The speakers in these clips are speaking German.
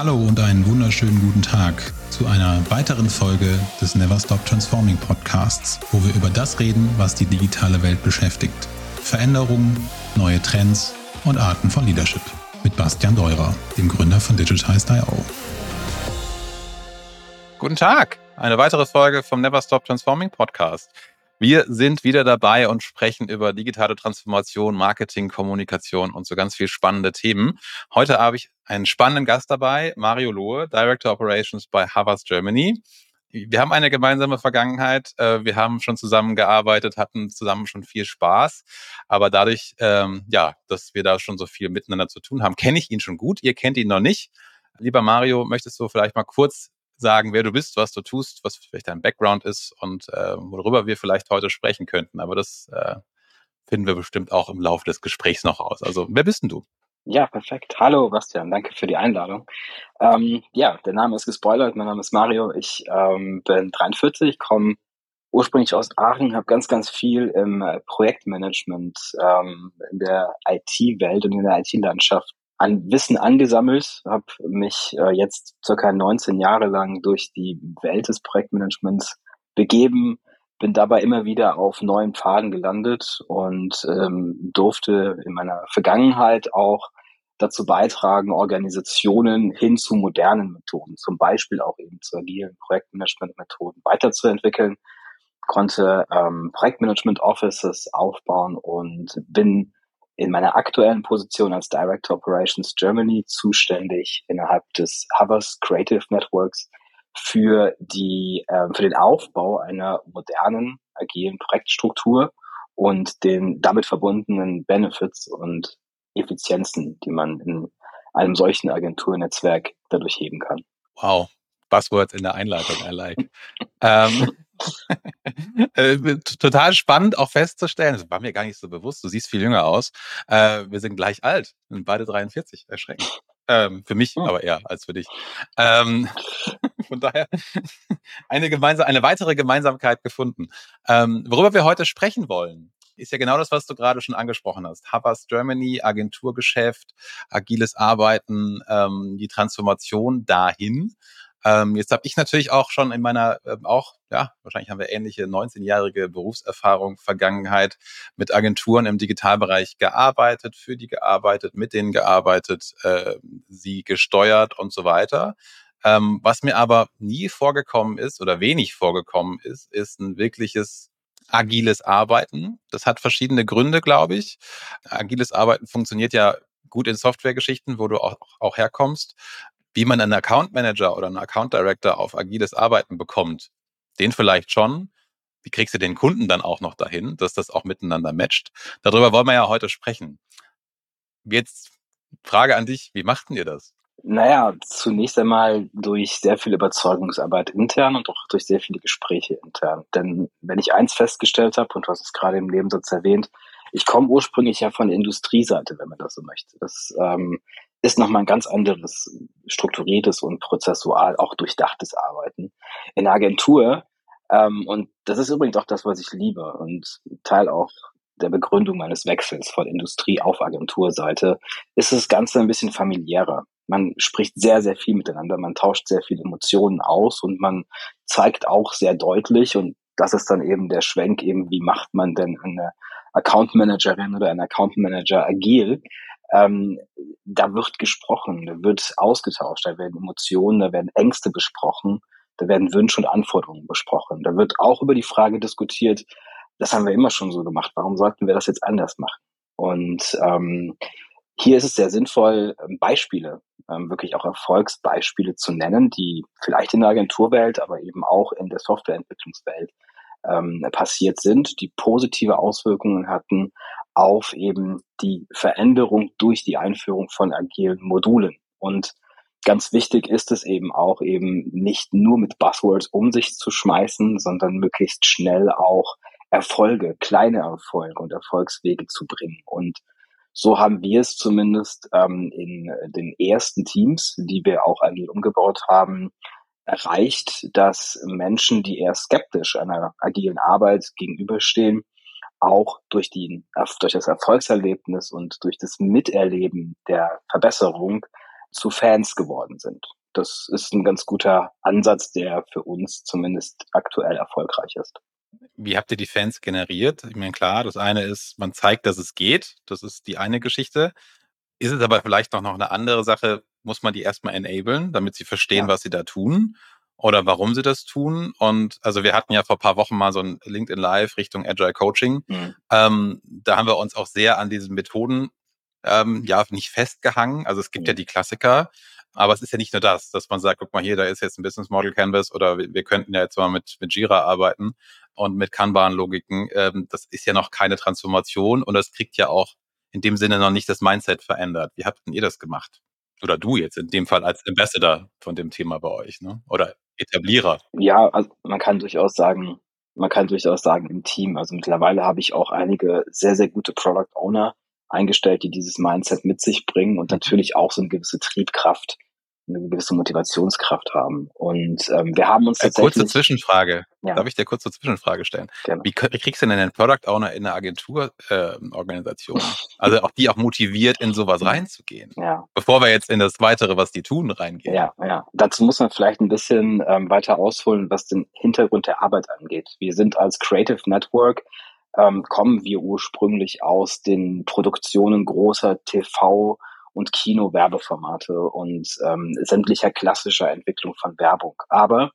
Hallo und einen wunderschönen guten Tag zu einer weiteren Folge des Never Stop Transforming Podcasts, wo wir über das reden, was die digitale Welt beschäftigt. Veränderungen, neue Trends und Arten von Leadership. Mit Bastian Deurer, dem Gründer von Digitized.io. Guten Tag, eine weitere Folge vom Never Stop Transforming Podcast. Wir sind wieder dabei und sprechen über digitale Transformation, Marketing, Kommunikation und so ganz viel spannende Themen. Heute habe ich einen spannenden Gast dabei, Mario Lohe, Director Operations bei Havas Germany. Wir haben eine gemeinsame Vergangenheit. Äh, wir haben schon zusammengearbeitet, hatten zusammen schon viel Spaß. Aber dadurch, ähm, ja, dass wir da schon so viel miteinander zu tun haben, kenne ich ihn schon gut. Ihr kennt ihn noch nicht. Lieber Mario, möchtest du vielleicht mal kurz sagen, wer du bist, was du tust, was vielleicht dein Background ist und äh, worüber wir vielleicht heute sprechen könnten. Aber das äh, finden wir bestimmt auch im Laufe des Gesprächs noch aus. Also, wer bist denn du? Ja, perfekt. Hallo, Bastian. Danke für die Einladung. Ähm, ja, der Name ist gespoilert. Mein Name ist Mario. Ich ähm, bin 43, komme ursprünglich aus Aachen, habe ganz, ganz viel im äh, Projektmanagement ähm, in der IT-Welt und in der IT-Landschaft an Wissen angesammelt, habe mich äh, jetzt circa 19 Jahre lang durch die Welt des Projektmanagements begeben, bin dabei immer wieder auf neuen Pfaden gelandet und ähm, durfte in meiner Vergangenheit auch dazu beitragen, Organisationen hin zu modernen Methoden, zum Beispiel auch eben zu agilen Projektmanagement-Methoden weiterzuentwickeln, konnte ähm, Projektmanagement Offices aufbauen und bin in meiner aktuellen Position als Director Operations Germany zuständig innerhalb des Havas Creative Networks für die äh, für den Aufbau einer modernen agilen Projektstruktur und den damit verbundenen Benefits und Effizienzen, die man in einem solchen Agenturnetzwerk dadurch heben kann. Wow, Buzzwords in der Einleitung, I like. ähm, äh, total spannend auch festzustellen, das war mir gar nicht so bewusst, du siehst viel jünger aus. Äh, wir sind gleich alt, sind beide 43, erschreckend. Ähm, für mich, oh. aber eher als für dich. Ähm, von daher eine, gemeinsam, eine weitere Gemeinsamkeit gefunden. Ähm, worüber wir heute sprechen wollen, ist ja genau das, was du gerade schon angesprochen hast. Havas Germany, Agenturgeschäft, agiles Arbeiten, ähm, die Transformation dahin. Ähm, jetzt habe ich natürlich auch schon in meiner, äh, auch, ja, wahrscheinlich haben wir ähnliche 19-jährige Berufserfahrung, Vergangenheit mit Agenturen im Digitalbereich gearbeitet, für die gearbeitet, mit denen gearbeitet, äh, sie gesteuert und so weiter. Ähm, was mir aber nie vorgekommen ist oder wenig vorgekommen ist, ist ein wirkliches agiles Arbeiten. Das hat verschiedene Gründe, glaube ich. Agiles Arbeiten funktioniert ja gut in Softwaregeschichten, wo du auch, auch herkommst wie man einen Account Manager oder einen Account Director auf agiles Arbeiten bekommt, den vielleicht schon. Wie kriegst du den Kunden dann auch noch dahin, dass das auch miteinander matcht? Darüber wollen wir ja heute sprechen. Jetzt Frage an dich, wie machten ihr das? Naja, zunächst einmal durch sehr viel Überzeugungsarbeit intern und auch durch sehr viele Gespräche intern. Denn wenn ich eins festgestellt habe, und du hast es gerade im Nebensatz erwähnt, ich komme ursprünglich ja von der Industrieseite, wenn man das so möchte. Das ähm, ist nochmal ein ganz anderes strukturiertes und prozessual auch durchdachtes Arbeiten. In der Agentur, ähm, und das ist übrigens auch das, was ich liebe und Teil auch der Begründung meines Wechsels von Industrie auf Agenturseite, ist das Ganze ein bisschen familiärer. Man spricht sehr, sehr viel miteinander, man tauscht sehr viele Emotionen aus und man zeigt auch sehr deutlich, und das ist dann eben der Schwenk eben, wie macht man denn eine Account Managerin oder ein Account Manager agil, ähm, da wird gesprochen, da wird ausgetauscht, da werden Emotionen, da werden Ängste besprochen, da werden Wünsche und Anforderungen besprochen. Da wird auch über die Frage diskutiert, das haben wir immer schon so gemacht, warum sollten wir das jetzt anders machen? Und ähm, hier ist es sehr sinnvoll, ähm, Beispiele, ähm, wirklich auch Erfolgsbeispiele zu nennen, die vielleicht in der Agenturwelt, aber eben auch in der Softwareentwicklungswelt ähm, passiert sind, die positive Auswirkungen hatten auf eben die Veränderung durch die Einführung von agilen Modulen. Und ganz wichtig ist es eben auch eben nicht nur mit Buzzwords um sich zu schmeißen, sondern möglichst schnell auch Erfolge, kleine Erfolge und Erfolgswege zu bringen. Und so haben wir es zumindest ähm, in den ersten Teams, die wir auch agil umgebaut haben, erreicht, dass Menschen, die eher skeptisch einer agilen Arbeit gegenüberstehen, auch durch, die, durch das Erfolgserlebnis und durch das Miterleben der Verbesserung zu Fans geworden sind. Das ist ein ganz guter Ansatz, der für uns zumindest aktuell erfolgreich ist. Wie habt ihr die Fans generiert? Ich meine, klar, das eine ist, man zeigt, dass es geht. Das ist die eine Geschichte. Ist es aber vielleicht noch eine andere Sache, muss man die erstmal enablen, damit sie verstehen, ja. was sie da tun oder warum sie das tun. Und also wir hatten ja vor paar Wochen mal so ein LinkedIn Live Richtung Agile Coaching. Mhm. Ähm, da haben wir uns auch sehr an diesen Methoden ähm, ja nicht festgehangen. Also es gibt mhm. ja die Klassiker, aber es ist ja nicht nur das, dass man sagt, guck mal hier, da ist jetzt ein Business Model Canvas oder wir, wir könnten ja jetzt mal mit, mit Jira arbeiten und mit Kanban-Logiken. Ähm, das ist ja noch keine Transformation und das kriegt ja auch in dem Sinne noch nicht das Mindset verändert. Wie habt denn ihr das gemacht? Oder du jetzt in dem Fall als Ambassador von dem Thema bei euch, ne? Oder Etablierer? Ja, also man kann durchaus sagen, man kann durchaus sagen im Team. Also mittlerweile habe ich auch einige sehr, sehr gute Product Owner eingestellt, die dieses Mindset mit sich bringen und mhm. natürlich auch so eine gewisse Triebkraft eine gewisse Motivationskraft haben. Und ähm, wir haben uns tatsächlich... Kurze Zwischenfrage. Ja. Darf ich dir kurze Zwischenfrage stellen? Gerne. Wie, wie kriegst du denn einen Product Owner in eine Agenturorganisation? Äh, also auch die auch motiviert, in sowas reinzugehen. Ja. Bevor wir jetzt in das Weitere, was die tun, reingehen. Ja, ja. Dazu muss man vielleicht ein bisschen ähm, weiter ausholen, was den Hintergrund der Arbeit angeht. Wir sind als Creative Network ähm, kommen wir ursprünglich aus den Produktionen großer TV- und Kino-Werbeformate und ähm, sämtlicher klassischer Entwicklung von Werbung. Aber,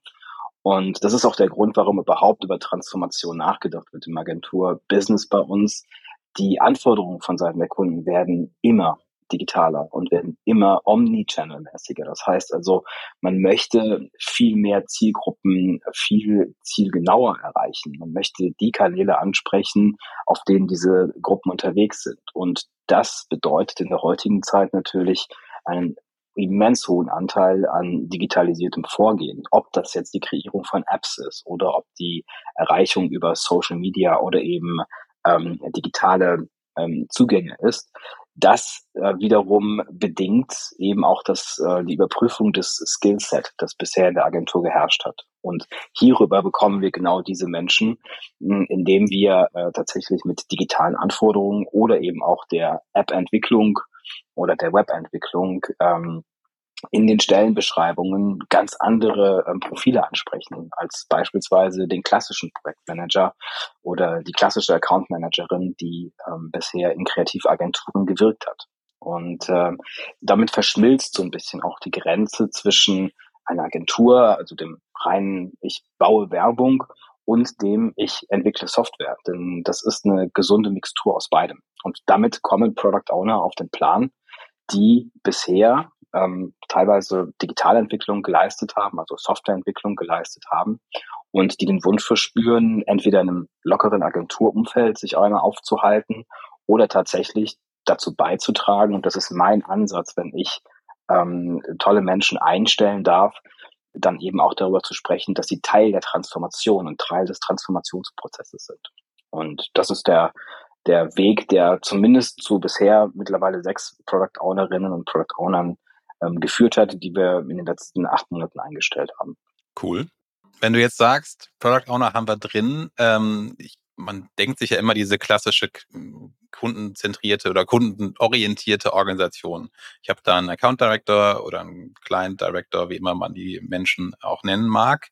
und das ist auch der Grund, warum überhaupt über Transformation nachgedacht wird im Agentur-Business bei uns, die Anforderungen von Seiten der Kunden werden immer digitaler und werden immer omnichannel-mäßiger. Das heißt also, man möchte viel mehr Zielgruppen viel zielgenauer erreichen. Man möchte die Kanäle ansprechen, auf denen diese Gruppen unterwegs sind. Und das bedeutet in der heutigen Zeit natürlich einen immens hohen Anteil an digitalisiertem Vorgehen. Ob das jetzt die Kreierung von Apps ist oder ob die Erreichung über Social Media oder eben ähm, digitale ähm, Zugänge ist. Das äh, wiederum bedingt eben auch das, äh, die Überprüfung des Skillset, das bisher in der Agentur geherrscht hat. Und hierüber bekommen wir genau diese Menschen, hm, indem wir äh, tatsächlich mit digitalen Anforderungen oder eben auch der App-Entwicklung oder der Web-Entwicklung ähm, in den Stellenbeschreibungen ganz andere ähm, Profile ansprechen, als beispielsweise den klassischen Projektmanager oder die klassische Accountmanagerin, die ähm, bisher in Kreativagenturen gewirkt hat. Und ähm, damit verschmilzt so ein bisschen auch die Grenze zwischen einer Agentur, also dem reinen Ich baue Werbung und dem ich entwickle Software. Denn das ist eine gesunde Mixtur aus beidem. Und damit kommen Product Owner auf den Plan, die bisher ähm, teilweise Digitalentwicklung geleistet haben, also Softwareentwicklung geleistet haben und die den Wunsch verspüren, entweder in einem lockeren Agenturumfeld sich einmal aufzuhalten oder tatsächlich dazu beizutragen, und das ist mein Ansatz, wenn ich ähm, tolle Menschen einstellen darf, dann eben auch darüber zu sprechen, dass sie Teil der Transformation und Teil des Transformationsprozesses sind. Und das ist der der Weg, der zumindest zu bisher mittlerweile sechs Product Ownerinnen und Product Ownern ähm, geführt hat, die wir in den letzten acht Monaten eingestellt haben. Cool. Wenn du jetzt sagst, Product Owner haben wir drin, ähm, ich, man denkt sich ja immer diese klassische kundenzentrierte oder kundenorientierte Organisation. Ich habe da einen Account Director oder einen Client Director, wie immer man die Menschen auch nennen mag.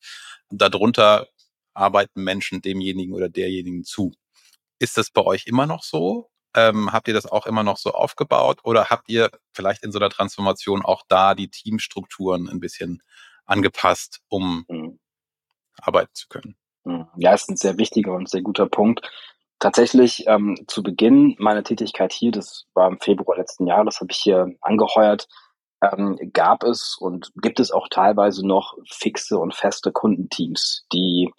Darunter arbeiten Menschen demjenigen oder derjenigen zu. Ist das bei euch immer noch so? Ähm, habt ihr das auch immer noch so aufgebaut oder habt ihr vielleicht in so einer Transformation auch da die Teamstrukturen ein bisschen angepasst, um mhm. arbeiten zu können? Mhm. Ja, ist ein sehr wichtiger und sehr guter Punkt. Tatsächlich ähm, zu Beginn meiner Tätigkeit hier, das war im Februar letzten Jahres, habe ich hier angeheuert, ähm, gab es und gibt es auch teilweise noch fixe und feste Kundenteams, die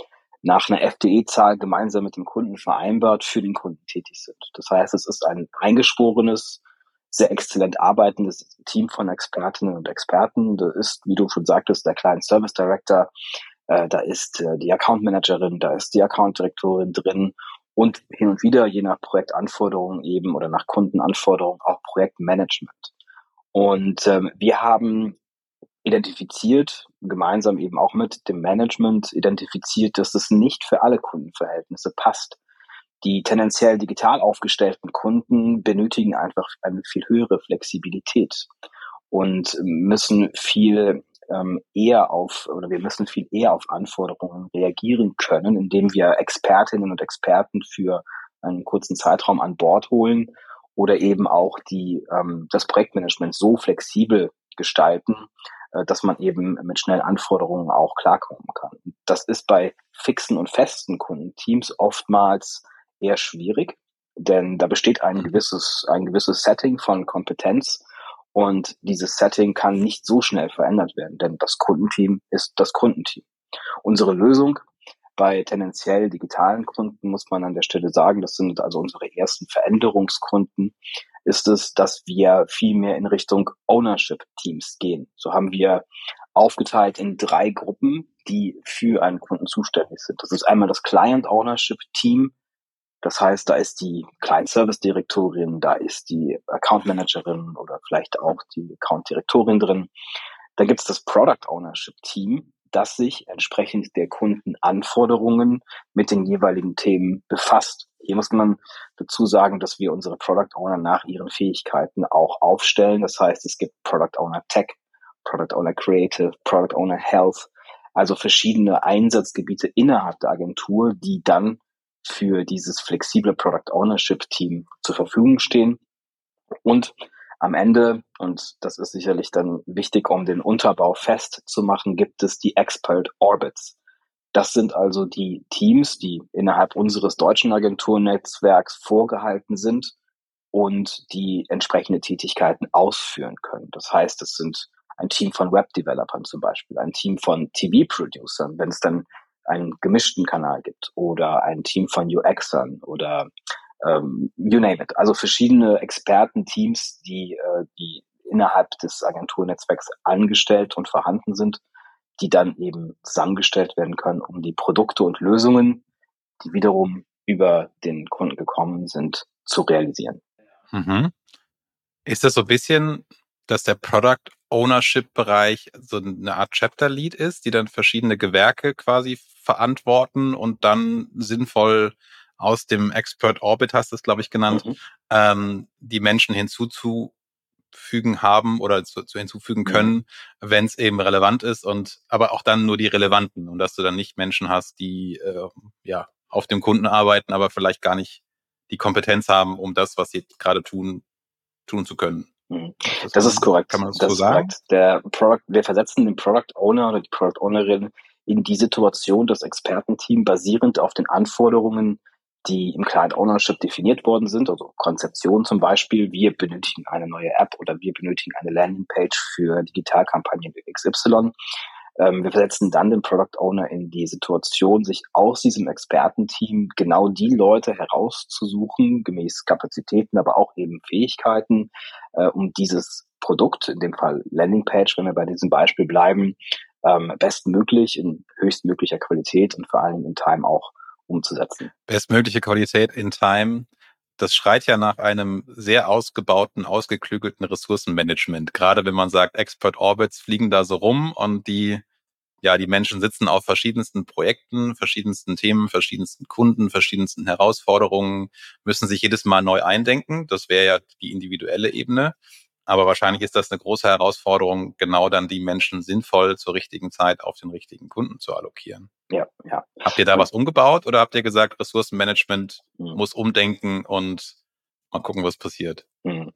nach einer FDE-Zahl gemeinsam mit dem Kunden vereinbart für den Kunden tätig sind. Das heißt, es ist ein eingeschworenes, sehr exzellent arbeitendes Team von Expertinnen und Experten. Da ist, wie du schon sagtest, der Client Service Director, äh, da ist äh, die Account Managerin, da ist die Account Direktorin drin und hin und wieder, je nach Projektanforderungen eben oder nach Kundenanforderungen, auch Projektmanagement. Und ähm, wir haben identifiziert, gemeinsam eben auch mit dem Management identifiziert, dass es nicht für alle Kundenverhältnisse passt. Die tendenziell digital aufgestellten Kunden benötigen einfach eine viel höhere Flexibilität. und müssen viel ähm, eher auf oder wir müssen viel eher auf Anforderungen reagieren können, indem wir Expertinnen und Experten für einen kurzen Zeitraum an Bord holen oder eben auch die ähm, das Projektmanagement so flexibel gestalten, dass man eben mit schnellen Anforderungen auch klarkommen kann. Das ist bei fixen und festen Kundenteams oftmals eher schwierig, denn da besteht ein gewisses ein gewisses Setting von Kompetenz und dieses Setting kann nicht so schnell verändert werden, denn das Kundenteam ist das Kundenteam. Unsere Lösung bei tendenziell digitalen Kunden muss man an der Stelle sagen, das sind also unsere ersten Veränderungskunden, ist es, dass wir viel mehr in Richtung Ownership Teams gehen. So haben wir aufgeteilt in drei Gruppen, die für einen Kunden zuständig sind. Das ist einmal das Client Ownership Team, das heißt, da ist die Client Service Direktorin, da ist die Account Managerin oder vielleicht auch die Account Direktorin drin. Dann gibt es das Product Ownership Team, das sich entsprechend der Kundenanforderungen mit den jeweiligen Themen befasst. Hier muss man dazu sagen, dass wir unsere Product Owner nach ihren Fähigkeiten auch aufstellen. Das heißt, es gibt Product Owner Tech, Product Owner Creative, Product Owner Health, also verschiedene Einsatzgebiete innerhalb der Agentur, die dann für dieses flexible Product Ownership Team zur Verfügung stehen. Und am Ende, und das ist sicherlich dann wichtig, um den Unterbau festzumachen, gibt es die Expert Orbits. Das sind also die Teams, die innerhalb unseres deutschen Agenturnetzwerks vorgehalten sind und die entsprechende Tätigkeiten ausführen können. Das heißt, es sind ein Team von Web-Developern zum Beispiel, ein Team von TV-Producern, wenn es dann einen gemischten Kanal gibt oder ein Team von UXern oder ähm, you name it. Also verschiedene Expertenteams, die, äh, die innerhalb des Agenturnetzwerks angestellt und vorhanden sind, die dann eben zusammengestellt werden können, um die Produkte und Lösungen, die wiederum über den Kunden gekommen sind, zu realisieren. Mhm. Ist das so ein bisschen, dass der Product Ownership Bereich so eine Art Chapter Lead ist, die dann verschiedene Gewerke quasi verantworten und dann sinnvoll aus dem Expert Orbit, hast du es, glaube ich, genannt, mhm. ähm, die Menschen hinzuzufügen haben oder zu, zu hinzufügen mhm. können, mhm. wenn es eben relevant ist und aber auch dann nur die relevanten und dass du dann nicht Menschen hast, die äh, ja auf dem Kunden arbeiten, aber vielleicht gar nicht die Kompetenz haben, um das, was sie gerade tun, tun zu können. Mhm. Das, das ist korrekt. Kann man das, das so sagen? Korrekt. Der Product, wir versetzen den Product Owner oder die Product Ownerin in die Situation, das Expertenteam basierend auf den Anforderungen, die im Client Ownership definiert worden sind, also Konzeption zum Beispiel, wir benötigen eine neue App oder wir benötigen eine Landingpage für Digitalkampagnen XY. Ähm, wir versetzen dann den Product Owner in die Situation, sich aus diesem Expertenteam genau die Leute herauszusuchen, gemäß Kapazitäten, aber auch eben Fähigkeiten, äh, um dieses Produkt, in dem Fall Landingpage, wenn wir bei diesem Beispiel bleiben, ähm, bestmöglich in höchstmöglicher Qualität und vor Dingen in Time auch umzusetzen. Bestmögliche Qualität in Time, das schreit ja nach einem sehr ausgebauten, ausgeklügelten Ressourcenmanagement. Gerade wenn man sagt, Expert Orbits fliegen da so rum und die, ja, die Menschen sitzen auf verschiedensten Projekten, verschiedensten Themen, verschiedensten Kunden, verschiedensten Herausforderungen, müssen sich jedes Mal neu eindenken. Das wäre ja die individuelle Ebene. Aber wahrscheinlich ist das eine große Herausforderung, genau dann die Menschen sinnvoll zur richtigen Zeit auf den richtigen Kunden zu allokieren. Ja, ja. Habt ihr da was umgebaut oder habt ihr gesagt, Ressourcenmanagement mhm. muss umdenken und mal gucken, was passiert? Mhm.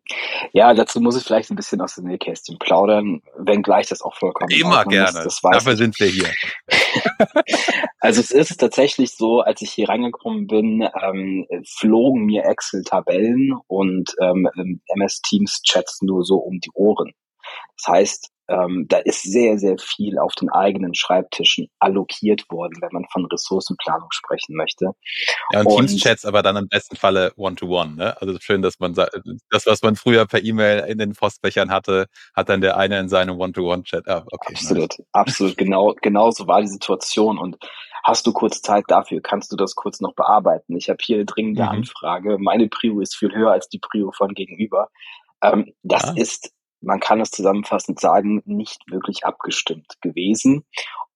Ja, dazu muss ich vielleicht ein bisschen aus dem Nähkästchen plaudern, wenngleich das auch vollkommen Immer gerne. Ist, Dafür ich. sind wir hier. also es ist tatsächlich so, als ich hier reingekommen bin, ähm, flogen mir Excel-Tabellen und ähm, MS Teams Chats nur so um die Ohren. Das heißt, ähm, da ist sehr, sehr viel auf den eigenen Schreibtischen allokiert worden, wenn man von Ressourcenplanung sprechen möchte. Ja, und, und Teams-Chats aber dann im besten Falle One-to-One. -one, ne? Also schön, dass man das, was man früher per E-Mail in den Postfächern hatte, hat dann der eine in seinem One-to-One-Chat. Ah, okay, absolut, nice. absolut. Genau, genau so war die Situation. Und hast du kurz Zeit dafür? Kannst du das kurz noch bearbeiten? Ich habe hier eine dringende mhm. Anfrage. Meine Prio ist viel höher als die Prio von gegenüber. Ähm, das ah. ist man kann es zusammenfassend sagen, nicht wirklich abgestimmt gewesen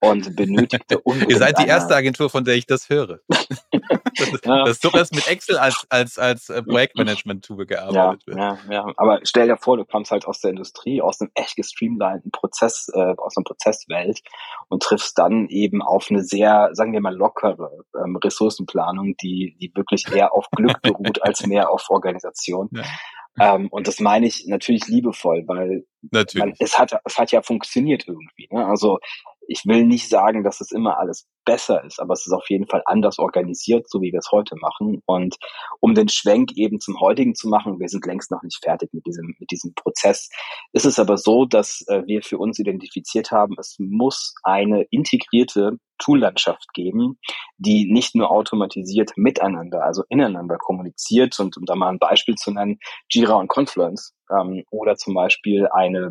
und benötigte Ihr seid die erste Agentur, von der ich das höre. das, ja. das du hast mit Excel als, als, als äh, Projektmanagement-Tool gearbeitet ja, Ja, ja, aber stell dir vor, du kommst halt aus der Industrie, aus einem echt gestreamlinten Prozess, äh, aus einer Prozesswelt und triffst dann eben auf eine sehr, sagen wir mal, lockere ähm, Ressourcenplanung, die, die wirklich eher auf Glück beruht als mehr auf Organisation. Ja. Ähm, und das meine ich natürlich liebevoll, weil, weil es hat es hat ja funktioniert irgendwie. Ne? Also ich will nicht sagen, dass es immer alles besser ist, aber es ist auf jeden Fall anders organisiert, so wie wir es heute machen. Und um den Schwenk eben zum heutigen zu machen, wir sind längst noch nicht fertig mit diesem, mit diesem Prozess, ist es aber so, dass äh, wir für uns identifiziert haben, es muss eine integrierte Toollandschaft geben, die nicht nur automatisiert miteinander, also ineinander kommuniziert. Und um da mal ein Beispiel zu nennen, Jira und Confluence ähm, oder zum Beispiel eine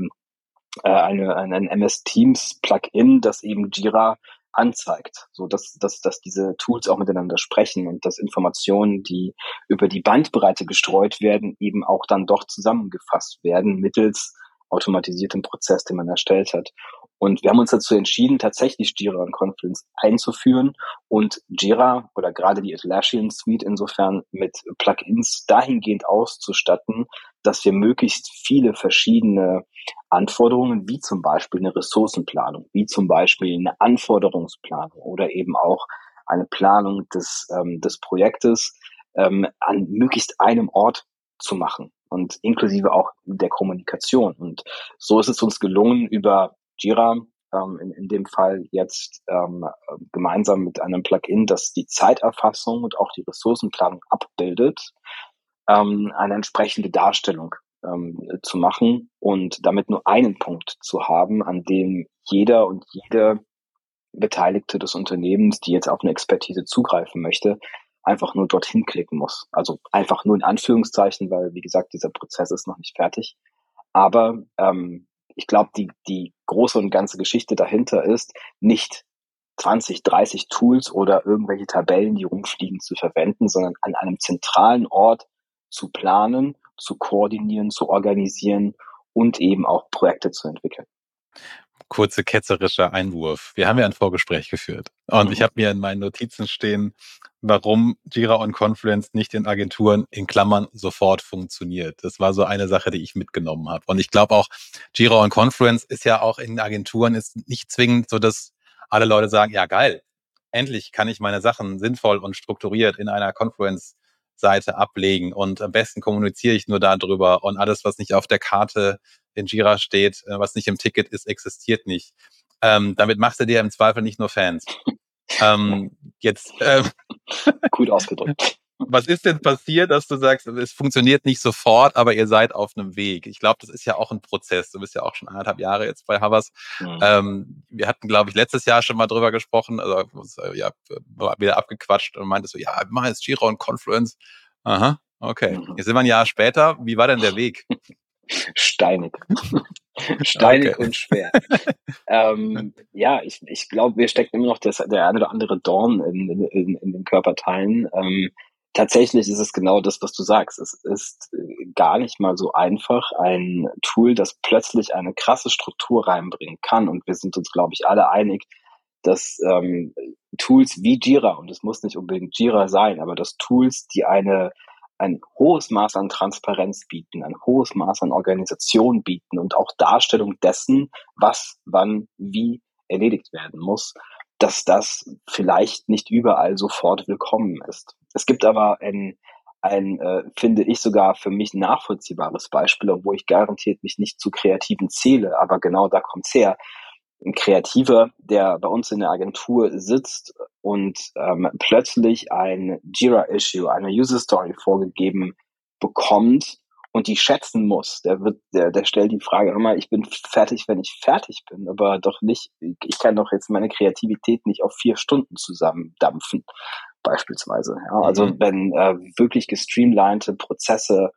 äh, eine, ein MS Teams Plugin, das eben Jira anzeigt, so dass, dass, dass diese Tools auch miteinander sprechen und dass Informationen, die über die Bandbreite gestreut werden, eben auch dann doch zusammengefasst werden mittels automatisiertem Prozess, den man erstellt hat. Und wir haben uns dazu entschieden, tatsächlich Jira und Confluence einzuführen und Jira oder gerade die Atlassian Suite insofern mit Plugins dahingehend auszustatten, dass wir möglichst viele verschiedene Anforderungen, wie zum Beispiel eine Ressourcenplanung, wie zum Beispiel eine Anforderungsplanung oder eben auch eine Planung des, ähm, des Projektes ähm, an möglichst einem Ort zu machen und inklusive auch der Kommunikation. Und so ist es uns gelungen, über Jira, ähm, in, in dem Fall jetzt ähm, gemeinsam mit einem Plugin, das die Zeiterfassung und auch die Ressourcenplanung abbildet, ähm, eine entsprechende Darstellung ähm, zu machen und damit nur einen Punkt zu haben, an dem jeder und jede Beteiligte des Unternehmens, die jetzt auf eine Expertise zugreifen möchte, einfach nur dorthin klicken muss. Also einfach nur in Anführungszeichen, weil wie gesagt, dieser Prozess ist noch nicht fertig. Aber ähm, ich glaube, die, die große und ganze Geschichte dahinter ist, nicht 20, 30 Tools oder irgendwelche Tabellen, die rumfliegen, zu verwenden, sondern an einem zentralen Ort zu planen, zu koordinieren, zu organisieren und eben auch Projekte zu entwickeln kurze ketzerischer Einwurf. Wir haben ja ein Vorgespräch geführt und mhm. ich habe mir in meinen Notizen stehen, warum Jira und Confluence nicht in Agenturen in Klammern sofort funktioniert. Das war so eine Sache, die ich mitgenommen habe. Und ich glaube auch, Jira und Confluence ist ja auch in Agenturen ist nicht zwingend so, dass alle Leute sagen, ja geil, endlich kann ich meine Sachen sinnvoll und strukturiert in einer Confluence Seite ablegen und am besten kommuniziere ich nur darüber und alles, was nicht auf der Karte in Jira steht, äh, was nicht im Ticket ist, existiert nicht. Ähm, damit machst du dir im Zweifel nicht nur Fans. ähm, jetzt ähm, gut ausgedrückt. Was ist denn passiert, dass du sagst, es funktioniert nicht sofort, aber ihr seid auf einem Weg? Ich glaube, das ist ja auch ein Prozess. Du bist ja auch schon anderthalb Jahre jetzt bei Havas. Mhm. Ähm, wir hatten, glaube ich, letztes Jahr schon mal drüber gesprochen, also ja, wieder abgequatscht und meinte so, ja, wir machen jetzt Giro und Confluence. Aha, okay. Mhm. Jetzt sind wir ein Jahr später. Wie war denn der Weg? Steinig. Steinig okay. und schwer. ähm, ja, ich, ich glaube, wir stecken immer noch das, der eine oder andere Dorn in, in, in den Körperteilen. Ähm, tatsächlich ist es genau das, was du sagst. Es ist äh, gar nicht mal so einfach, ein Tool, das plötzlich eine krasse Struktur reinbringen kann. Und wir sind uns, glaube ich, alle einig, dass ähm, Tools wie Jira, und es muss nicht unbedingt Jira sein, aber dass Tools, die eine ein hohes Maß an Transparenz bieten, ein hohes Maß an Organisation bieten und auch Darstellung dessen, was, wann, wie erledigt werden muss, dass das vielleicht nicht überall sofort willkommen ist. Es gibt aber ein, ein äh, finde ich sogar für mich nachvollziehbares Beispiel, obwohl ich garantiert mich nicht zu Kreativen zähle, aber genau da kommt's her. Ein Kreativer, der bei uns in der Agentur sitzt und ähm, plötzlich ein Jira-Issue, eine User-Story vorgegeben bekommt und die schätzen muss, der wird, der, der stellt die Frage immer, ich bin fertig, wenn ich fertig bin, aber doch nicht, ich kann doch jetzt meine Kreativität nicht auf vier Stunden zusammendampfen, beispielsweise. Ja, also mhm. wenn äh, wirklich gestreamlinete Prozesse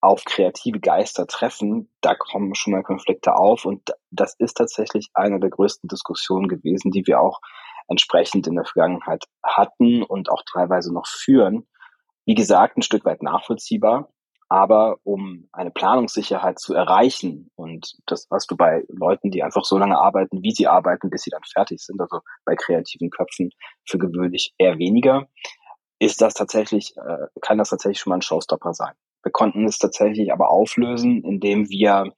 auf kreative Geister treffen, da kommen schon mal Konflikte auf. Und das ist tatsächlich eine der größten Diskussionen gewesen, die wir auch entsprechend in der Vergangenheit hatten und auch teilweise noch führen. Wie gesagt, ein Stück weit nachvollziehbar. Aber um eine Planungssicherheit zu erreichen und das, was du bei Leuten, die einfach so lange arbeiten, wie sie arbeiten, bis sie dann fertig sind, also bei kreativen Köpfen für gewöhnlich eher weniger, ist das tatsächlich, äh, kann das tatsächlich schon mal ein Showstopper sein. Wir konnten es tatsächlich aber auflösen, indem wir,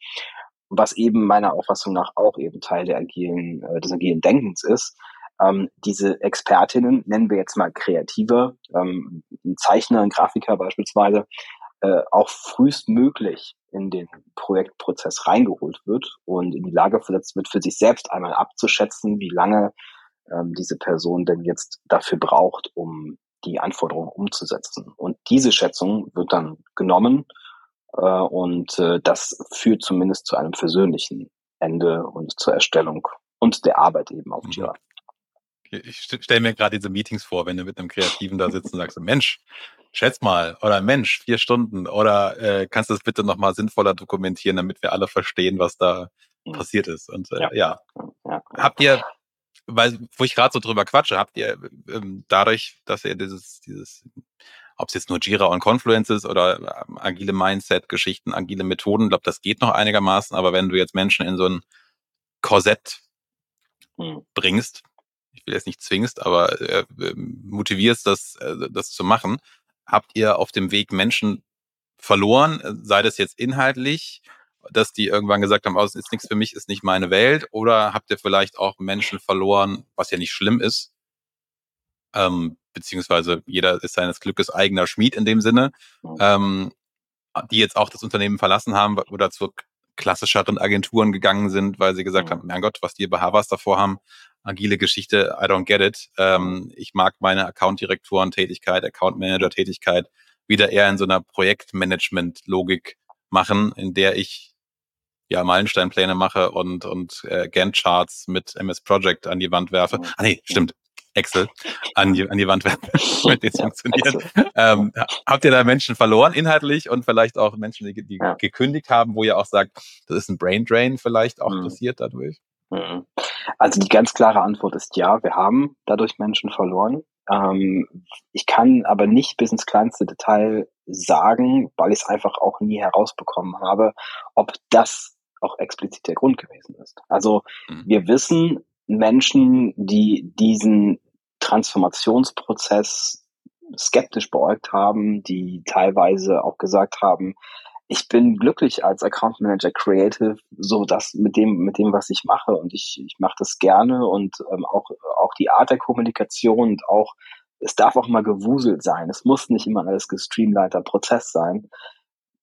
was eben meiner Auffassung nach auch eben Teil der agilen, äh, des agilen Denkens ist, ähm, diese Expertinnen, nennen wir jetzt mal Kreative, ähm, ein Zeichner, ein Grafiker beispielsweise, äh, auch frühestmöglich in den Projektprozess reingeholt wird und in die Lage versetzt wird, für sich selbst einmal abzuschätzen, wie lange ähm, diese Person denn jetzt dafür braucht, um die Anforderungen umzusetzen. Und diese Schätzung wird dann genommen äh, und äh, das führt zumindest zu einem versöhnlichen Ende und zur Erstellung und der Arbeit eben auf mhm. Ich stelle mir gerade diese Meetings vor, wenn du mit einem Kreativen da sitzt und sagst, Mensch, schätz mal, oder Mensch, vier Stunden, oder äh, kannst du das bitte nochmal sinnvoller dokumentieren, damit wir alle verstehen, was da mhm. passiert ist. Und äh, ja. ja. ja. Habt ihr, weil, wo ich gerade so drüber quatsche, habt ihr ähm, dadurch, dass ihr dieses, dieses, ob es jetzt nur Jira und Confluence ist oder ähm, agile Mindset-Geschichten, agile Methoden, glaube das geht noch einigermaßen, aber wenn du jetzt Menschen in so ein Korsett mhm. bringst, ich will jetzt nicht zwingst, aber äh, ähm, motivierst, das, äh, das zu machen, habt ihr auf dem Weg Menschen verloren, äh, sei das jetzt inhaltlich, dass die irgendwann gesagt haben, oh, das ist nichts für mich, ist nicht meine Welt, oder habt ihr vielleicht auch Menschen verloren, was ja nicht schlimm ist, ähm, beziehungsweise jeder ist seines Glückes eigener Schmied in dem Sinne, ähm, die jetzt auch das Unternehmen verlassen haben oder zu klassischeren Agenturen gegangen sind, weil sie gesagt haben, mein Gott, was die bei Havas davor haben, agile Geschichte, I don't get it. Ähm, ich mag meine Account-Direktoren-Tätigkeit, Account-Manager-Tätigkeit wieder eher in so einer Projektmanagement-Logik machen, in der ich ja Meilensteinpläne mache und, und äh, Gantt-Charts mit MS Project an die Wand werfe. Ah nee, stimmt. Excel an die, an die Wand werfe, damit jetzt funktioniert. Ähm, habt ihr da Menschen verloren inhaltlich und vielleicht auch Menschen, die, die ja. gekündigt haben, wo ihr auch sagt, das ist ein Brain Drain vielleicht auch mhm. passiert dadurch? Mhm. Also die ganz klare Antwort ist ja, wir haben dadurch Menschen verloren. Ähm, ich kann aber nicht bis ins kleinste Detail sagen, weil ich es einfach auch nie herausbekommen habe, ob das auch explizit der Grund gewesen ist. Also mhm. wir wissen, Menschen, die diesen Transformationsprozess skeptisch beäugt haben, die teilweise auch gesagt haben, ich bin glücklich als Account Manager Creative, so das mit dem, mit dem, was ich mache. Und ich, ich mache das gerne und ähm, auch, auch die Art der Kommunikation und auch, es darf auch mal gewuselt sein. Es muss nicht immer alles gestreamliner Prozess sein.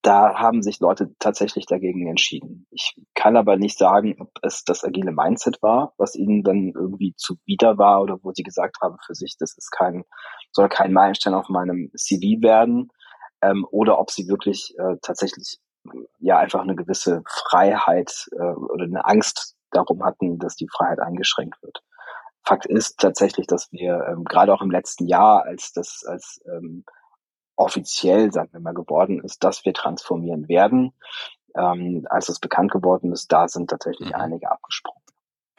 Da haben sich Leute tatsächlich dagegen entschieden. Ich kann aber nicht sagen, ob es das agile Mindset war, was ihnen dann irgendwie zuwider war oder wo sie gesagt haben für sich, das ist kein, soll kein Meilenstein auf meinem CV werden ähm, oder ob sie wirklich äh, tatsächlich ja einfach eine gewisse Freiheit äh, oder eine Angst darum hatten, dass die Freiheit eingeschränkt wird. Fakt ist tatsächlich, dass wir ähm, gerade auch im letzten Jahr, als das als ähm, offiziell, sagen wir mal, geworden ist, dass wir transformieren werden, ähm, als es bekannt geworden ist, da sind tatsächlich mhm. einige abgesprungen.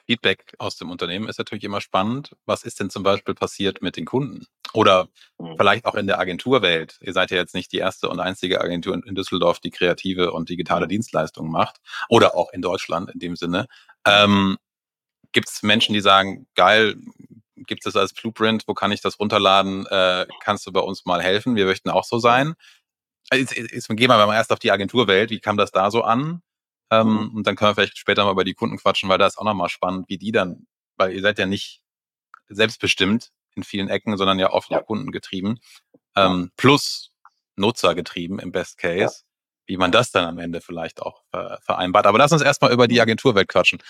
Feedback aus dem Unternehmen ist natürlich immer spannend. Was ist denn zum Beispiel passiert mit den Kunden? Oder mhm. vielleicht auch in der Agenturwelt. Ihr seid ja jetzt nicht die erste und einzige Agentur in Düsseldorf, die kreative und digitale mhm. Dienstleistungen macht. Oder auch in Deutschland in dem Sinne. Ähm, Gibt es Menschen, die sagen, geil, gibt es das als Blueprint, wo kann ich das runterladen? Äh, kannst du bei uns mal helfen? Wir möchten auch so sein. Jetzt, jetzt gehen wir mal erst auf die Agenturwelt. Wie kam das da so an? Ähm, mhm. Und dann können wir vielleicht später mal über die Kunden quatschen, weil da ist auch nochmal spannend, wie die dann, weil ihr seid ja nicht selbstbestimmt in vielen Ecken, sondern ja oft ja. kundengetrieben. Ähm, plus Nutzergetrieben im Best Case. Ja. Wie man das dann am Ende vielleicht auch äh, vereinbart. Aber lass uns erstmal über die mhm. Agenturwelt quatschen.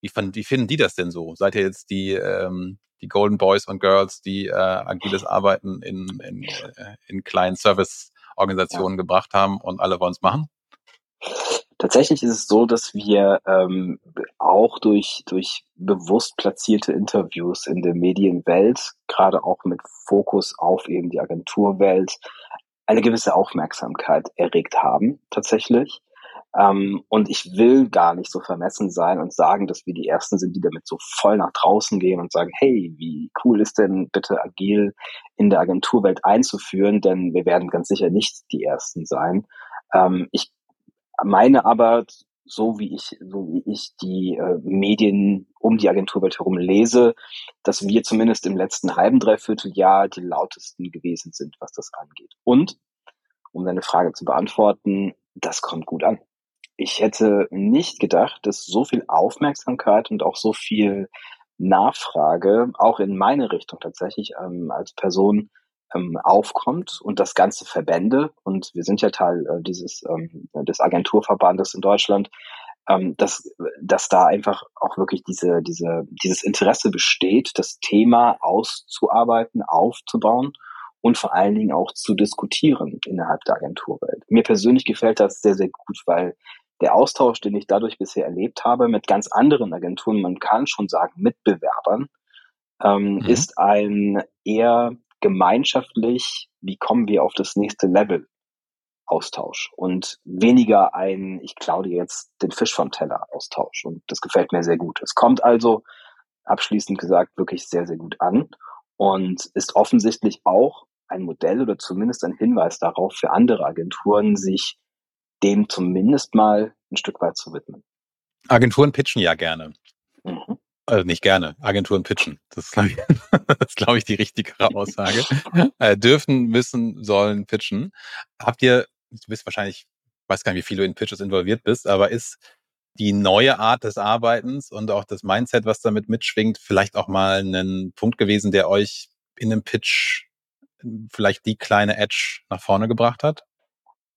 Wie, fand, wie finden die das denn so? Seid ihr jetzt die, ähm, die Golden Boys und Girls, die äh, agiles Arbeiten in, in, äh, in kleinen Service-Organisationen ja. gebracht haben und alle wollen es machen? Tatsächlich ist es so, dass wir ähm, auch durch, durch bewusst platzierte Interviews in der Medienwelt, gerade auch mit Fokus auf eben die Agenturwelt, eine gewisse Aufmerksamkeit erregt haben, tatsächlich. Ähm, und ich will gar nicht so vermessen sein und sagen, dass wir die Ersten sind, die damit so voll nach draußen gehen und sagen, hey, wie cool ist denn bitte agil in der Agenturwelt einzuführen, denn wir werden ganz sicher nicht die Ersten sein. Ähm, ich meine aber, so wie ich, so wie ich die äh, Medien um die Agenturwelt herum lese, dass wir zumindest im letzten halben, dreiviertel Jahr die lautesten gewesen sind, was das angeht. Und, um deine Frage zu beantworten, das kommt gut an. Ich hätte nicht gedacht, dass so viel Aufmerksamkeit und auch so viel Nachfrage auch in meine Richtung tatsächlich ähm, als Person ähm, aufkommt und das ganze Verbände und wir sind ja Teil äh, dieses ähm, des Agenturverbandes in Deutschland, ähm, dass dass da einfach auch wirklich diese diese dieses Interesse besteht, das Thema auszuarbeiten, aufzubauen und vor allen Dingen auch zu diskutieren innerhalb der Agenturwelt. Mir persönlich gefällt das sehr sehr gut, weil der Austausch, den ich dadurch bisher erlebt habe mit ganz anderen Agenturen, man kann schon sagen Mitbewerbern, ähm, mhm. ist ein eher gemeinschaftlich, wie kommen wir auf das nächste Level Austausch und weniger ein, ich klaue dir jetzt den Fisch vom Teller Austausch. Und das gefällt mir sehr gut. Es kommt also, abschließend gesagt, wirklich sehr, sehr gut an und ist offensichtlich auch ein Modell oder zumindest ein Hinweis darauf für andere Agenturen, sich dem zumindest mal ein Stück weit zu widmen. Agenturen pitchen ja gerne. Mhm. Also nicht gerne, Agenturen pitchen. Das ist, glaube ich, glaub ich, die richtigere Aussage. äh, dürfen, müssen, sollen pitchen. Habt ihr, du bist wahrscheinlich, ich weiß gar nicht, wie viel du in Pitches involviert bist, aber ist die neue Art des Arbeitens und auch das Mindset, was damit mitschwingt, vielleicht auch mal ein Punkt gewesen, der euch in einem Pitch vielleicht die kleine Edge nach vorne gebracht hat?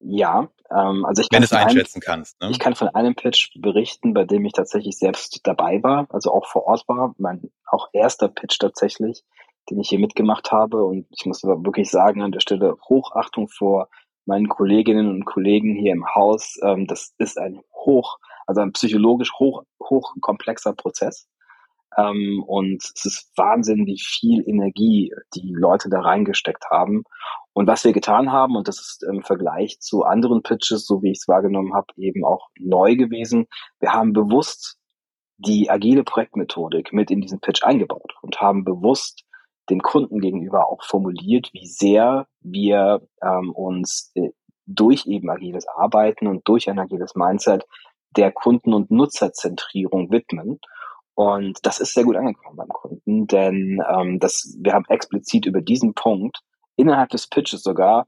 Ja, ähm, also ich Wenn kann es einschätzen einem, kannst. Ne? Ich kann von einem Pitch berichten, bei dem ich tatsächlich selbst dabei war, also auch vor Ort war. Mein auch erster Pitch tatsächlich, den ich hier mitgemacht habe. Und ich muss aber wirklich sagen, an der Stelle Hochachtung vor meinen Kolleginnen und Kollegen hier im Haus. Ähm, das ist ein hoch, also ein psychologisch hoch, hoch komplexer Prozess. Ähm, und es ist Wahnsinn, wie viel Energie die Leute da reingesteckt haben. Und was wir getan haben, und das ist im Vergleich zu anderen Pitches, so wie ich es wahrgenommen habe, eben auch neu gewesen, wir haben bewusst die agile Projektmethodik mit in diesen Pitch eingebaut und haben bewusst dem Kunden gegenüber auch formuliert, wie sehr wir ähm, uns äh, durch eben agiles Arbeiten und durch ein agiles Mindset der Kunden- und Nutzerzentrierung widmen. Und das ist sehr gut angekommen beim Kunden, denn ähm, das, wir haben explizit über diesen Punkt innerhalb des Pitches sogar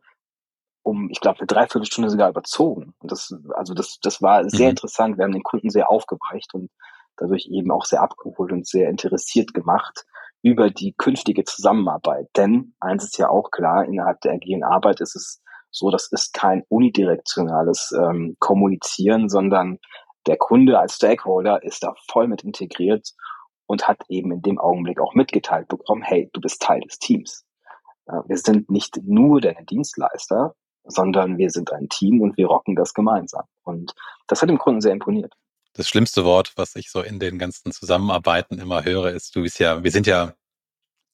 um, ich glaube, eine Dreiviertelstunde sogar überzogen. Und das, also das, das war sehr mhm. interessant. Wir haben den Kunden sehr aufgeweicht und dadurch eben auch sehr abgeholt und sehr interessiert gemacht über die künftige Zusammenarbeit. Denn eins ist ja auch klar, innerhalb der agilen Arbeit ist es so, das ist kein unidirektionales ähm, Kommunizieren, sondern der Kunde als Stakeholder ist da voll mit integriert und hat eben in dem Augenblick auch mitgeteilt bekommen, hey, du bist Teil des Teams. Wir sind nicht nur deine Dienstleister, sondern wir sind ein Team und wir rocken das gemeinsam. Und das hat dem Kunden sehr imponiert. Das schlimmste Wort, was ich so in den ganzen Zusammenarbeiten immer höre, ist, du bist ja, wir sind ja,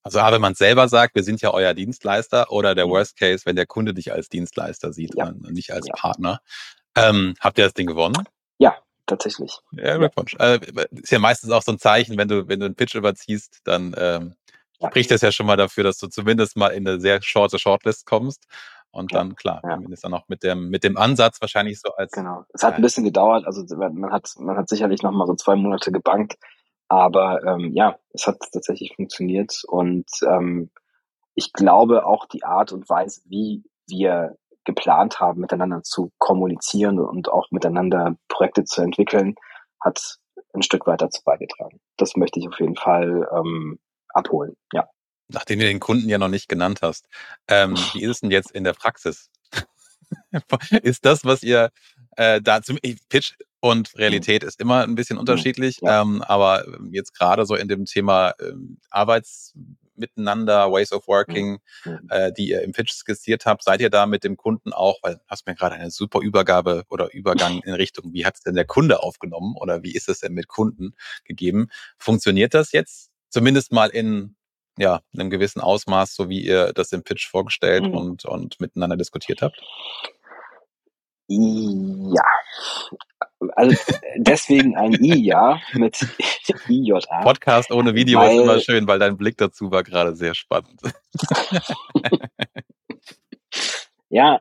also wenn man selber sagt, wir sind ja euer Dienstleister oder der mhm. Worst Case, wenn der Kunde dich als Dienstleister sieht ja. und nicht als ja. Partner. Ähm, habt ihr das Ding gewonnen? Ja, tatsächlich. Ja, Glückwunsch. Ja. Äh, ist ja meistens auch so ein Zeichen, wenn du, wenn du einen Pitch überziehst, dann ähm, ja. spricht das ja schon mal dafür, dass du zumindest mal in eine sehr shorte Shortlist kommst. Und dann, klar, ja. ist dann auch mit dem, mit dem Ansatz wahrscheinlich so als. Genau. Es hat ein bisschen gedauert, also man hat, man hat sicherlich noch mal so zwei Monate gebankt, aber ähm, ja, es hat tatsächlich funktioniert und ähm, ich glaube auch die Art und Weise, wie wir geplant haben, miteinander zu kommunizieren und auch miteinander Projekte zu entwickeln, hat ein Stück weit dazu beigetragen. Das möchte ich auf jeden Fall ähm, abholen, ja. Nachdem du den Kunden ja noch nicht genannt hast, ähm, wie ist es denn jetzt in der Praxis? ist das, was ihr äh, dazu, Pitch und Realität ist immer ein bisschen unterschiedlich, ja. ähm, aber jetzt gerade so in dem Thema ähm, Arbeits miteinander, Ways of Working, mhm. äh, die ihr im Pitch skizziert habt, seid ihr da mit dem Kunden auch, weil hast mir gerade eine super Übergabe oder Übergang in Richtung, wie hat es denn der Kunde aufgenommen oder wie ist es denn mit Kunden gegeben? Funktioniert das jetzt zumindest mal in ja, einem gewissen Ausmaß, so wie ihr das im Pitch vorgestellt mhm. und, und miteinander diskutiert habt? Ja. Also deswegen ein I, ja, mit IJA. Podcast ohne Video weil, ist immer schön, weil dein Blick dazu war gerade sehr spannend. ja,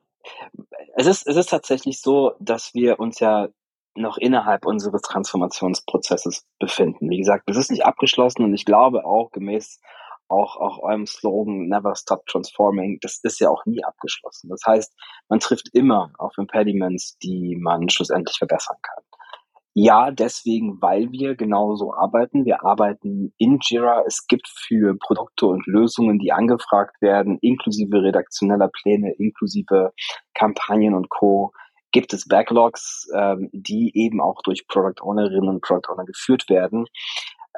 Es ist, es ist tatsächlich so, dass wir uns ja noch innerhalb unseres Transformationsprozesses befinden. Wie gesagt, es ist nicht abgeschlossen und ich glaube auch gemäß auch, auch eurem Slogan Never Stop Transforming, das ist ja auch nie abgeschlossen. Das heißt, man trifft immer auf Impediments, die man schlussendlich verbessern kann. Ja, deswegen, weil wir genauso arbeiten. Wir arbeiten in Jira. Es gibt für Produkte und Lösungen, die angefragt werden, inklusive redaktioneller Pläne, inklusive Kampagnen und Co., gibt es Backlogs, ähm, die eben auch durch Product Ownerinnen und Product Owner geführt werden.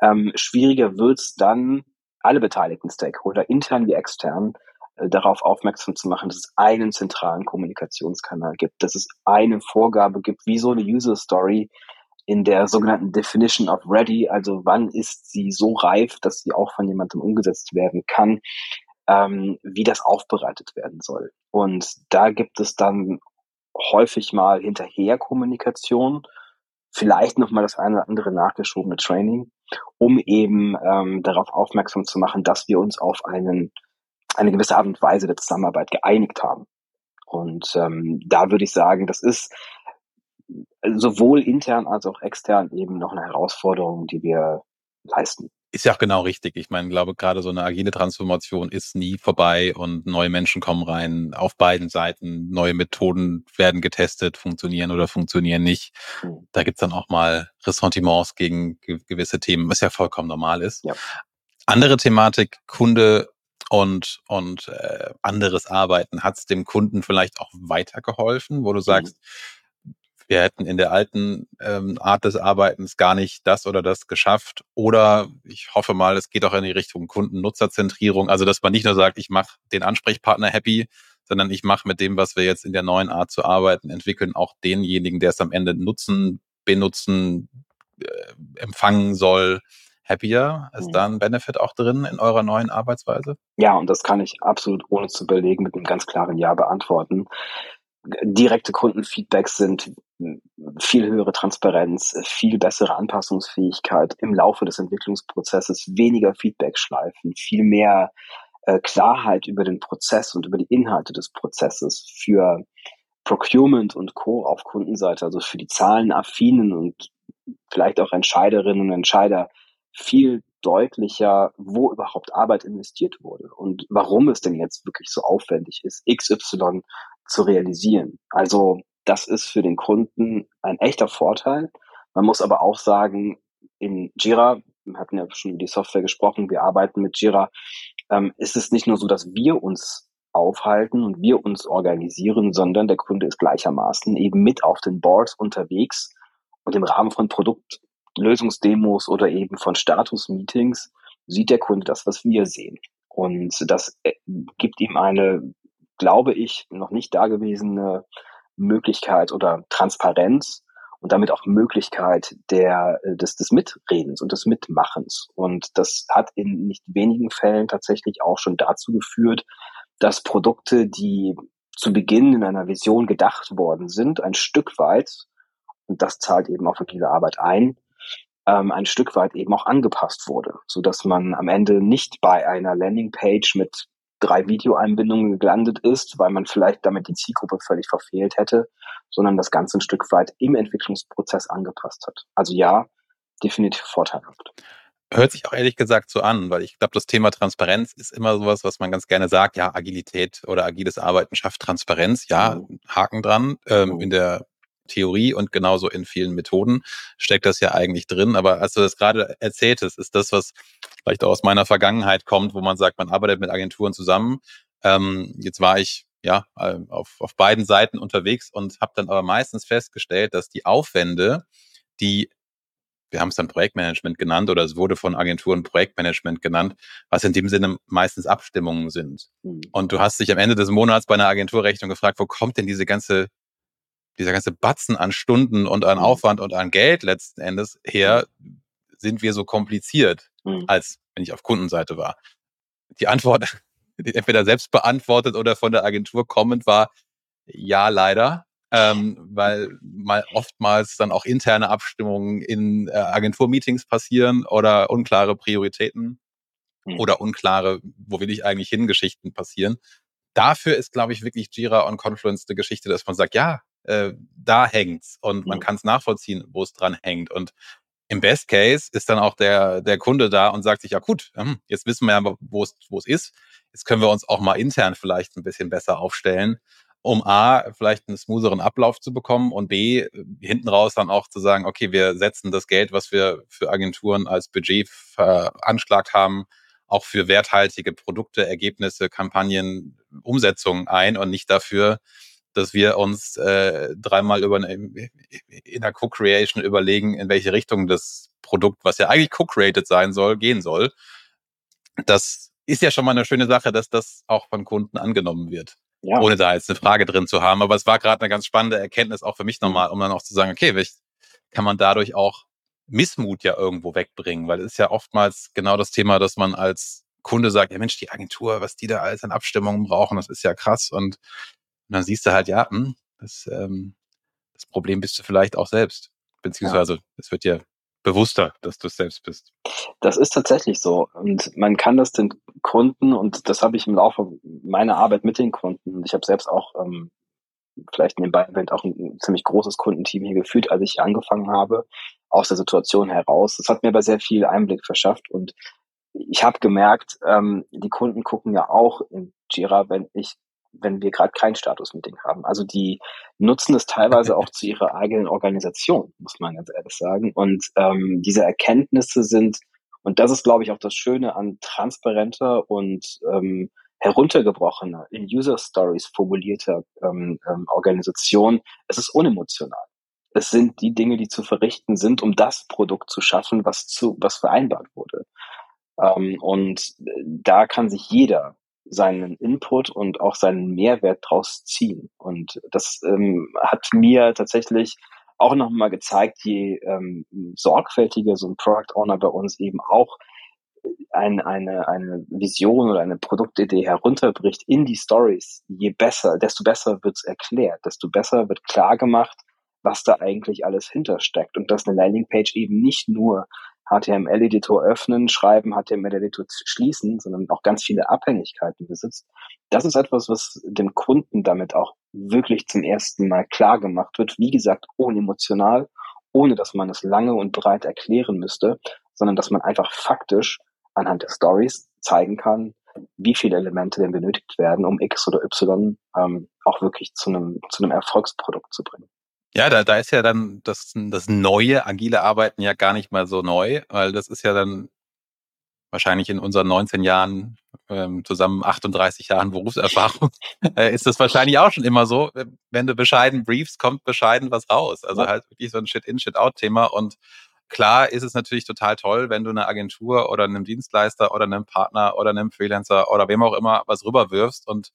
Ähm, schwieriger wird's dann, alle beteiligten Stakeholder, intern wie extern, äh, darauf aufmerksam zu machen, dass es einen zentralen Kommunikationskanal gibt, dass es eine Vorgabe gibt, wie so eine User Story in der sogenannten Definition of Ready, also wann ist sie so reif, dass sie auch von jemandem umgesetzt werden kann, ähm, wie das aufbereitet werden soll. Und da gibt es dann häufig mal hinterher Kommunikation, vielleicht nochmal das eine oder andere nachgeschobene Training, um eben ähm, darauf aufmerksam zu machen, dass wir uns auf einen, eine gewisse Art und Weise der Zusammenarbeit geeinigt haben. Und ähm, da würde ich sagen, das ist sowohl intern als auch extern eben noch eine Herausforderung, die wir leisten. Ist ja auch genau richtig. Ich meine, glaube gerade so eine agile Transformation ist nie vorbei und neue Menschen kommen rein auf beiden Seiten. Neue Methoden werden getestet, funktionieren oder funktionieren nicht. Mhm. Da gibt's dann auch mal Ressentiments gegen gewisse Themen, was ja vollkommen normal ist. Ja. Andere Thematik, Kunde und, und äh, anderes Arbeiten. Hat's dem Kunden vielleicht auch weitergeholfen, wo du sagst, mhm wir hätten in der alten ähm, Art des Arbeitens gar nicht das oder das geschafft. Oder ich hoffe mal, es geht auch in die Richtung Kunden-Nutzerzentrierung. Also, dass man nicht nur sagt, ich mache den Ansprechpartner happy, sondern ich mache mit dem, was wir jetzt in der neuen Art zu arbeiten entwickeln, auch denjenigen, der es am Ende nutzen, benutzen, äh, empfangen soll, happier? Ist mhm. da ein Benefit auch drin in eurer neuen Arbeitsweise? Ja, und das kann ich absolut ohne zu überlegen mit einem ganz klaren Ja beantworten direkte Kundenfeedbacks sind viel höhere Transparenz, viel bessere Anpassungsfähigkeit im Laufe des Entwicklungsprozesses, weniger Feedbackschleifen, viel mehr äh, Klarheit über den Prozess und über die Inhalte des Prozesses für Procurement und Co. auf Kundenseite, also für die zahlenaffinen und vielleicht auch Entscheiderinnen und Entscheider viel deutlicher, wo überhaupt Arbeit investiert wurde und warum es denn jetzt wirklich so aufwendig ist, XY zu realisieren. Also das ist für den Kunden ein echter Vorteil. Man muss aber auch sagen, in Jira, wir hatten ja schon über die Software gesprochen, wir arbeiten mit Jira, ähm, ist es nicht nur so, dass wir uns aufhalten und wir uns organisieren, sondern der Kunde ist gleichermaßen eben mit auf den Boards unterwegs und im Rahmen von Produktlösungsdemos oder eben von Status-Meetings sieht der Kunde das, was wir sehen. Und das äh, gibt ihm eine glaube ich, noch nicht dagewesene Möglichkeit oder Transparenz und damit auch Möglichkeit der, äh, des, des Mitredens und des Mitmachens. Und das hat in nicht wenigen Fällen tatsächlich auch schon dazu geführt, dass Produkte, die zu Beginn in einer Vision gedacht worden sind, ein Stück weit, und das zahlt eben auch für diese Arbeit ein, ähm, ein Stück weit eben auch angepasst wurde, so dass man am Ende nicht bei einer Landingpage mit drei Videoeinbindungen gelandet ist, weil man vielleicht damit die Zielgruppe völlig verfehlt hätte, sondern das Ganze ein Stück weit im Entwicklungsprozess angepasst hat. Also ja, definitiv vorteilhaft. Hört sich auch ehrlich gesagt so an, weil ich glaube, das Thema Transparenz ist immer sowas, was man ganz gerne sagt. Ja, Agilität oder agiles Arbeiten schafft Transparenz. Ja, mhm. Haken dran. Ähm, mhm. In der Theorie und genauso in vielen Methoden steckt das ja eigentlich drin. Aber als du das gerade erzähltest, ist das, was vielleicht auch aus meiner Vergangenheit kommt, wo man sagt, man arbeitet mit Agenturen zusammen. Ähm, jetzt war ich ja äh, auf, auf beiden Seiten unterwegs und habe dann aber meistens festgestellt, dass die Aufwände, die wir haben es dann Projektmanagement genannt oder es wurde von Agenturen Projektmanagement genannt, was in dem Sinne meistens Abstimmungen sind. Mhm. Und du hast dich am Ende des Monats bei einer Agenturrechnung gefragt, wo kommt denn diese ganze dieser ganze Batzen an Stunden und an mhm. Aufwand und an Geld letzten Endes her, sind wir so kompliziert, mhm. als wenn ich auf Kundenseite war. Die Antwort, die entweder selbst beantwortet oder von der Agentur kommend war, ja, leider. Ähm, weil mal oftmals dann auch interne Abstimmungen in äh, Agenturmeetings passieren oder unklare Prioritäten mhm. oder unklare, wo will ich eigentlich hin, Geschichten passieren. dafür ist, glaube ich, wirklich Jira und Confluence eine Geschichte, dass man sagt, ja, äh, da hängt's und man kann es nachvollziehen, wo es dran hängt. Und im Best Case ist dann auch der, der Kunde da und sagt sich, ja gut, hm, jetzt wissen wir ja, wo es, wo es ist. Jetzt können wir uns auch mal intern vielleicht ein bisschen besser aufstellen, um A, vielleicht einen smootheren Ablauf zu bekommen und B, hinten raus dann auch zu sagen, okay, wir setzen das Geld, was wir für Agenturen als Budget veranschlagt haben, auch für werthaltige Produkte, Ergebnisse, Kampagnen, Umsetzungen ein und nicht dafür, dass wir uns äh, dreimal über eine, in der Co-Creation überlegen, in welche Richtung das Produkt, was ja eigentlich co-created sein soll, gehen soll. Das ist ja schon mal eine schöne Sache, dass das auch von Kunden angenommen wird. Ja. Ohne da jetzt eine Frage drin zu haben. Aber es war gerade eine ganz spannende Erkenntnis auch für mich nochmal, um dann auch zu sagen, okay, kann man dadurch auch Missmut ja irgendwo wegbringen, weil es ist ja oftmals genau das Thema, dass man als Kunde sagt, ja Mensch, die Agentur, was die da alles an Abstimmungen brauchen, das ist ja krass. Und und dann siehst du halt, ja, hm, das, ähm, das Problem bist du vielleicht auch selbst. Beziehungsweise ja. es wird dir bewusster, dass du es selbst bist. Das ist tatsächlich so. Und man kann das den Kunden, und das habe ich im Laufe meiner Arbeit mit den Kunden, ich habe selbst auch ähm, vielleicht in dem Event auch ein ziemlich großes Kundenteam hier geführt, als ich angefangen habe, aus der Situation heraus. Das hat mir aber sehr viel Einblick verschafft und ich habe gemerkt, ähm, die Kunden gucken ja auch in Jira, wenn ich wenn wir gerade kein Status-Meeting haben. Also die nutzen es teilweise auch zu ihrer eigenen Organisation, muss man ganz ehrlich sagen. Und ähm, diese Erkenntnisse sind, und das ist, glaube ich, auch das Schöne an transparenter und ähm, heruntergebrochener, in User Stories formulierter ähm, ähm, Organisation, es ist unemotional. Es sind die Dinge, die zu verrichten sind, um das Produkt zu schaffen, was zu, was vereinbart wurde. Ähm, und da kann sich jeder seinen Input und auch seinen Mehrwert draus ziehen. Und das ähm, hat mir tatsächlich auch nochmal gezeigt, je ähm, sorgfältiger so ein Product Owner bei uns eben auch ein, eine, eine Vision oder eine Produktidee herunterbricht in die Stories, je besser, desto besser wird's erklärt, desto besser wird klar gemacht, was da eigentlich alles hintersteckt und dass eine Landingpage eben nicht nur HTML-Editor öffnen, schreiben, HTML-Editor schließen, sondern auch ganz viele Abhängigkeiten besitzt. Das ist etwas, was dem Kunden damit auch wirklich zum ersten Mal klar gemacht wird. Wie gesagt, unemotional, ohne dass man es lange und breit erklären müsste, sondern dass man einfach faktisch anhand der Stories zeigen kann, wie viele Elemente denn benötigt werden, um X oder Y ähm, auch wirklich zu einem, zu einem Erfolgsprodukt zu bringen. Ja, da, da ist ja dann das, das neue agile Arbeiten ja gar nicht mal so neu, weil das ist ja dann wahrscheinlich in unseren 19 Jahren, ähm, zusammen 38 Jahren Berufserfahrung, äh, ist das wahrscheinlich auch schon immer so. Wenn du bescheiden briefst, kommt bescheiden was raus. Also halt wirklich so ein Shit-in, Shit-out-Thema. Und klar ist es natürlich total toll, wenn du eine Agentur oder einem Dienstleister oder einem Partner oder einem Freelancer oder wem auch immer was rüberwirfst und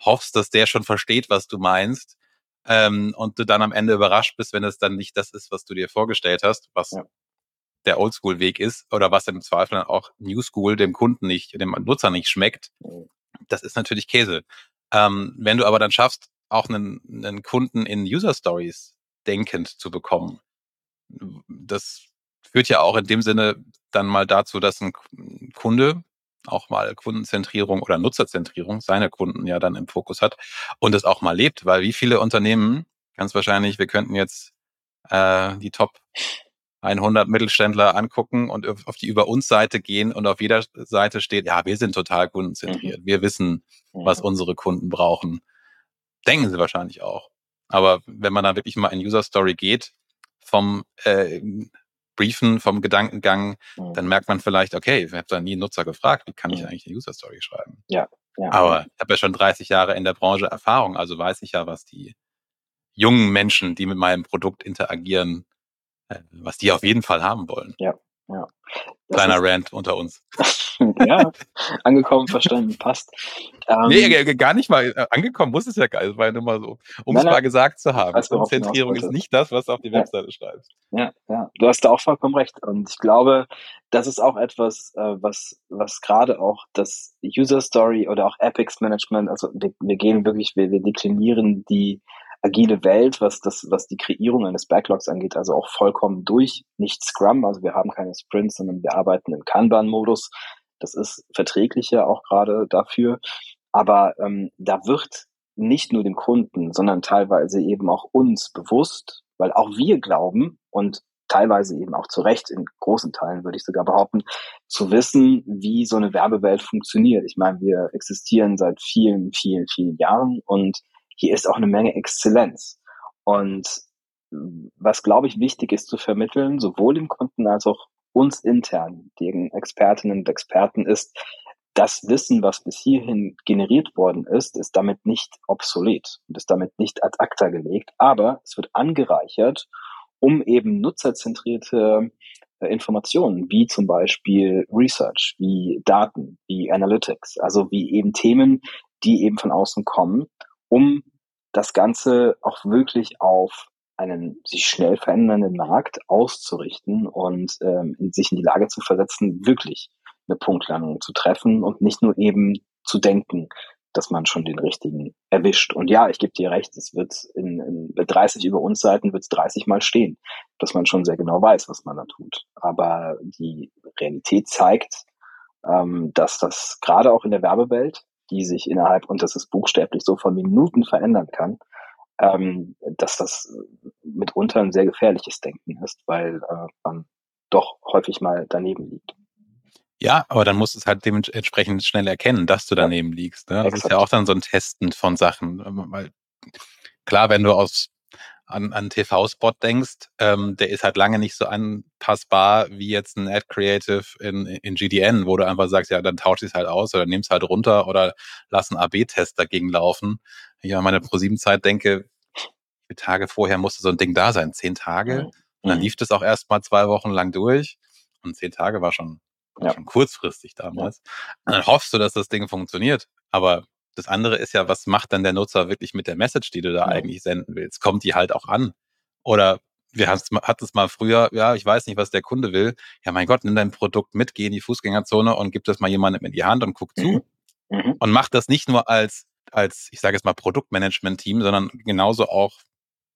hoffst, dass der schon versteht, was du meinst ähm, und du dann am Ende überrascht bist, wenn es dann nicht das ist, was du dir vorgestellt hast, was ja. der Oldschool-Weg ist oder was im Zweifel dann auch New School dem Kunden nicht, dem Nutzer nicht schmeckt. Das ist natürlich Käse. Ähm, wenn du aber dann schaffst, auch einen, einen Kunden in User Stories denkend zu bekommen, das führt ja auch in dem Sinne dann mal dazu, dass ein Kunde auch mal Kundenzentrierung oder Nutzerzentrierung, seine Kunden ja dann im Fokus hat und es auch mal lebt, weil wie viele Unternehmen, ganz wahrscheinlich, wir könnten jetzt äh, die Top 100 Mittelständler angucken und auf die über uns Seite gehen und auf jeder Seite steht, ja, wir sind total kundenzentriert. Mhm. Wir wissen, was unsere Kunden brauchen. Denken sie wahrscheinlich auch. Aber wenn man dann wirklich mal in User Story geht, vom äh, briefen vom Gedankengang, mhm. dann merkt man vielleicht, okay, ich habe da nie einen Nutzer gefragt, wie kann ich mhm. eigentlich eine User Story schreiben? Ja. ja. Aber ich habe ja schon 30 Jahre in der Branche Erfahrung, also weiß ich ja, was die jungen Menschen, die mit meinem Produkt interagieren, äh, was die auf jeden Fall haben wollen. Ja, ja. Kleiner Rant unter uns. ja, angekommen, verstanden, passt. Ähm, nee, gar nicht mal äh, angekommen muss es ja gar nicht. Es war ja nur mal so, um es mal gesagt zu haben. Konzentrierung ist nicht das, was du auf die ja. Webseite schreibst. Ja, ja, du hast da auch vollkommen recht. Und ich glaube, das ist auch etwas, äh, was, was gerade auch das User Story oder auch Epics Management, also wir, wir gehen wirklich, wir, wir deklinieren die agile Welt, was das, was die Kreierung eines Backlogs angeht, also auch vollkommen durch, nicht Scrum, also wir haben keine Sprints, sondern wir arbeiten im Kanban-Modus. Das ist verträglicher auch gerade dafür. Aber ähm, da wird nicht nur dem Kunden, sondern teilweise eben auch uns bewusst, weil auch wir glauben und teilweise eben auch zu Recht, in großen Teilen würde ich sogar behaupten, zu wissen, wie so eine Werbewelt funktioniert. Ich meine, wir existieren seit vielen, vielen, vielen Jahren und hier ist auch eine Menge Exzellenz. Und was, glaube ich, wichtig ist zu vermitteln, sowohl dem Kunden als auch uns intern, den Expertinnen und Experten, ist, das Wissen, was bis hierhin generiert worden ist, ist damit nicht obsolet und ist damit nicht ad acta gelegt, aber es wird angereichert, um eben nutzerzentrierte äh, Informationen, wie zum Beispiel Research, wie Daten, wie Analytics, also wie eben Themen, die eben von außen kommen, um das Ganze auch wirklich auf einen sich schnell verändernden Markt auszurichten und ähm, sich in die Lage zu versetzen, wirklich eine Punktlandung zu treffen und nicht nur eben zu denken, dass man schon den richtigen erwischt. Und ja, ich gebe dir recht, es wird in, in 30 über uns Seiten wird es 30 Mal stehen, dass man schon sehr genau weiß, was man da tut. Aber die Realität zeigt, ähm, dass das gerade auch in der Werbewelt, die sich innerhalb, und das ist buchstäblich so von Minuten verändern kann, ähm, dass das mitunter ein sehr gefährliches Denken ist, weil äh, man doch häufig mal daneben liegt. Ja, aber dann musst du es halt dementsprechend schnell erkennen, dass du daneben liegst. Ne? Das ist ja auch dann so ein Testen von Sachen. Weil klar, wenn du aus an, an TV-Spot denkst, ähm, der ist halt lange nicht so anpassbar wie jetzt ein Ad Creative in, in GDN, wo du einfach sagst, ja, dann tausch es halt aus oder nimm's halt runter oder lass einen AB-Test dagegen laufen. Ich an meine Pro-7-Zeit denke, wie Tage vorher musste so ein Ding da sein, zehn Tage. Mhm. Und dann lief das auch erst mal zwei Wochen lang durch. Und zehn Tage war schon ja. schon kurzfristig damals. Und dann hoffst du, dass das Ding funktioniert. Aber das andere ist ja, was macht dann der Nutzer wirklich mit der Message, die du da ja. eigentlich senden willst? Kommt die halt auch an? Oder wir hatten es mal früher, ja, ich weiß nicht, was der Kunde will. Ja, mein Gott, nimm dein Produkt mit, geh in die Fußgängerzone und gib das mal jemandem in die Hand und guck zu. Mhm. mhm. Und mach das nicht nur als, als, ich sage jetzt mal, Produktmanagement-Team, sondern genauso auch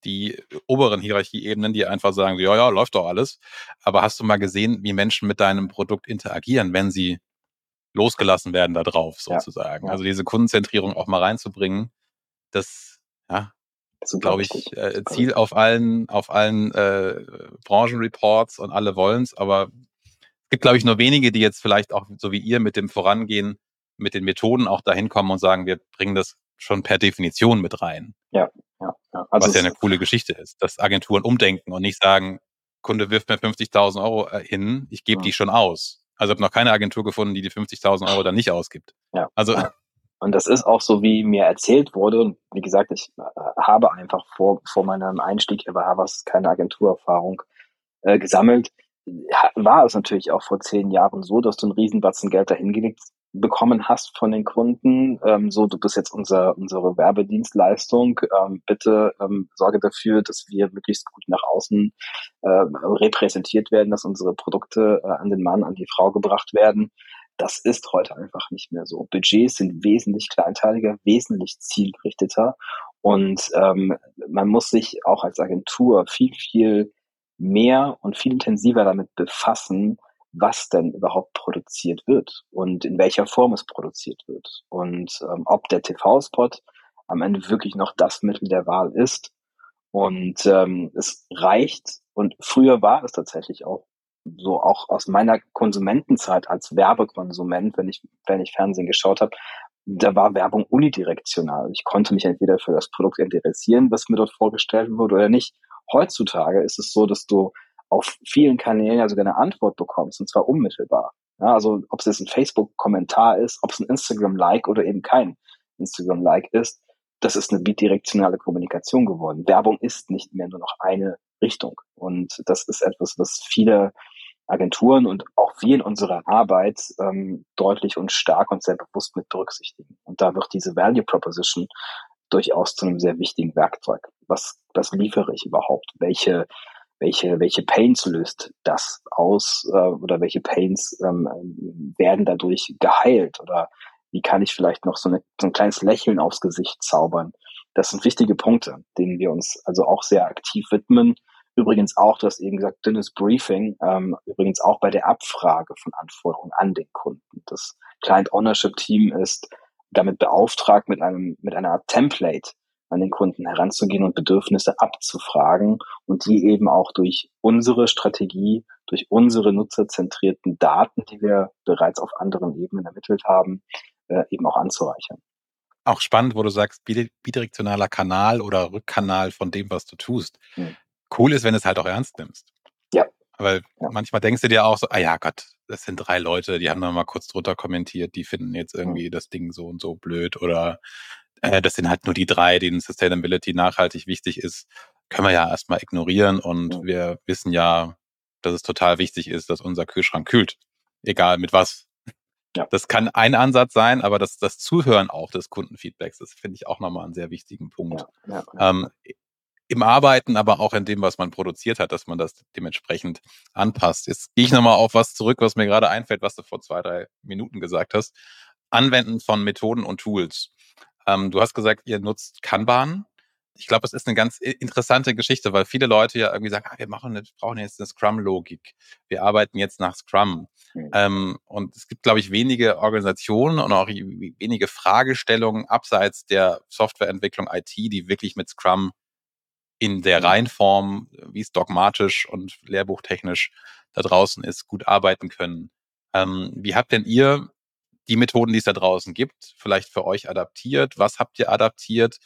die oberen Hierarchieebenen, die einfach sagen, ja, ja, läuft doch alles. Aber hast du mal gesehen, wie Menschen mit deinem Produkt interagieren, wenn sie losgelassen werden da drauf, sozusagen? Ja, Also diese Kundenzentrierung auch mal reinzubringen, das, ja, das ist, glaube ich, äh, Ziel auf allen, auf allen äh, Branchenreports und alle wollen es, aber es gibt, glaube ich, nur wenige, die jetzt vielleicht auch so wie ihr mit dem Vorangehen, mit den Methoden auch dahin kommen und sagen, wir bringen das schon per Definition mit rein. Ja, ja, ja. Also Was ja eine coole Geschichte ist, dass Agenturen umdenken und nicht sagen, Kunde wirft mir 50.000 Euro äh, hin, ich gebe ja. die schon aus. Also ich habe noch keine Agentur gefunden, die die 50.000 Euro dann nicht ausgibt. Ja. Also. Und das ist auch so, wie mir erzählt wurde. Und wie gesagt, ich äh, habe einfach vor, vor meinem Einstieg bei Havas keine Agenturerfahrung äh, gesammelt. War es natürlich auch vor zehn Jahren so, dass du einen Riesenbatzen Geld dahingelegt bekommen hast von den Kunden, ähm, so du bist jetzt unser, unsere Werbedienstleistung, ähm, bitte ähm, sorge dafür, dass wir möglichst gut nach außen äh, repräsentiert werden, dass unsere Produkte äh, an den Mann, an die Frau gebracht werden. Das ist heute einfach nicht mehr so. Budgets sind wesentlich kleinteiliger, wesentlich zielgerichteter und ähm, man muss sich auch als Agentur viel, viel mehr und viel intensiver damit befassen, was denn überhaupt produziert wird und in welcher Form es produziert wird und ähm, ob der TV-Spot am Ende wirklich noch das Mittel der Wahl ist. Und ähm, es reicht, und früher war es tatsächlich auch so, auch aus meiner Konsumentenzeit als Werbekonsument, wenn ich, wenn ich Fernsehen geschaut habe, da war Werbung unidirektional. Ich konnte mich entweder für das Produkt interessieren, was mir dort vorgestellt wurde, oder nicht. Heutzutage ist es so, dass du auf vielen Kanälen ja sogar eine Antwort bekommst, und zwar unmittelbar. Ja, also ob es jetzt ein Facebook-Kommentar ist, ob es ein Instagram-Like oder eben kein Instagram-Like ist, das ist eine bidirektionale Kommunikation geworden. Werbung ist nicht mehr nur noch eine Richtung. Und das ist etwas, was viele Agenturen und auch wir in unserer Arbeit ähm, deutlich und stark und sehr bewusst mit berücksichtigen. Und da wird diese Value Proposition durchaus zu einem sehr wichtigen Werkzeug. Was, was liefere ich überhaupt? Welche welche, welche Pains löst das aus äh, oder welche Pains ähm, werden dadurch geheilt oder wie kann ich vielleicht noch so, eine, so ein kleines Lächeln aufs Gesicht zaubern. Das sind wichtige Punkte, denen wir uns also auch sehr aktiv widmen. Übrigens auch, du hast eben gesagt, dünnes Briefing, ähm, übrigens auch bei der Abfrage von Anforderungen an den Kunden. Das Client Ownership Team ist damit beauftragt, mit einem, mit einer Art Template an den Kunden heranzugehen und Bedürfnisse abzufragen und die eben auch durch unsere Strategie, durch unsere nutzerzentrierten Daten, die wir bereits auf anderen Ebenen ermittelt haben, äh, eben auch anzureichern. Auch spannend, wo du sagst, bidirektionaler Kanal oder Rückkanal von dem, was du tust. Hm. Cool ist, wenn du es halt auch ernst nimmst. Ja. Weil ja. manchmal denkst du dir auch so, ah ja Gott, das sind drei Leute, die haben dann mal kurz drunter kommentiert, die finden jetzt irgendwie hm. das Ding so und so blöd oder äh, das sind halt nur die drei, denen Sustainability nachhaltig wichtig ist, können wir ja erstmal ignorieren und ja. wir wissen ja, dass es total wichtig ist, dass unser Kühlschrank kühlt. Egal mit was. Ja. Das kann ein Ansatz sein, aber das, das Zuhören auch des Kundenfeedbacks, das finde ich auch nochmal einen sehr wichtigen Punkt. Ja, ähm, Im Arbeiten, aber auch in dem, was man produziert hat, dass man das dementsprechend anpasst. Jetzt gehe ich nochmal auf was zurück, was mir gerade einfällt, was du vor zwei, drei Minuten gesagt hast. Anwenden von Methoden und Tools. Ähm, du hast gesagt, ihr nutzt Kanban. Ich glaube, es ist eine ganz interessante Geschichte, weil viele Leute ja irgendwie sagen, ah, wir machen, wir brauchen jetzt eine Scrum-Logik. Wir arbeiten jetzt nach Scrum. Mhm. Ähm, und es gibt, glaube ich, wenige Organisationen und auch wenige Fragestellungen abseits der Softwareentwicklung IT, die wirklich mit Scrum in der mhm. Reihenform, wie es dogmatisch und lehrbuchtechnisch da draußen ist, gut arbeiten können. Ähm, wie habt denn ihr die Methoden, die es da draußen gibt, vielleicht für euch adaptiert? Was habt ihr adaptiert?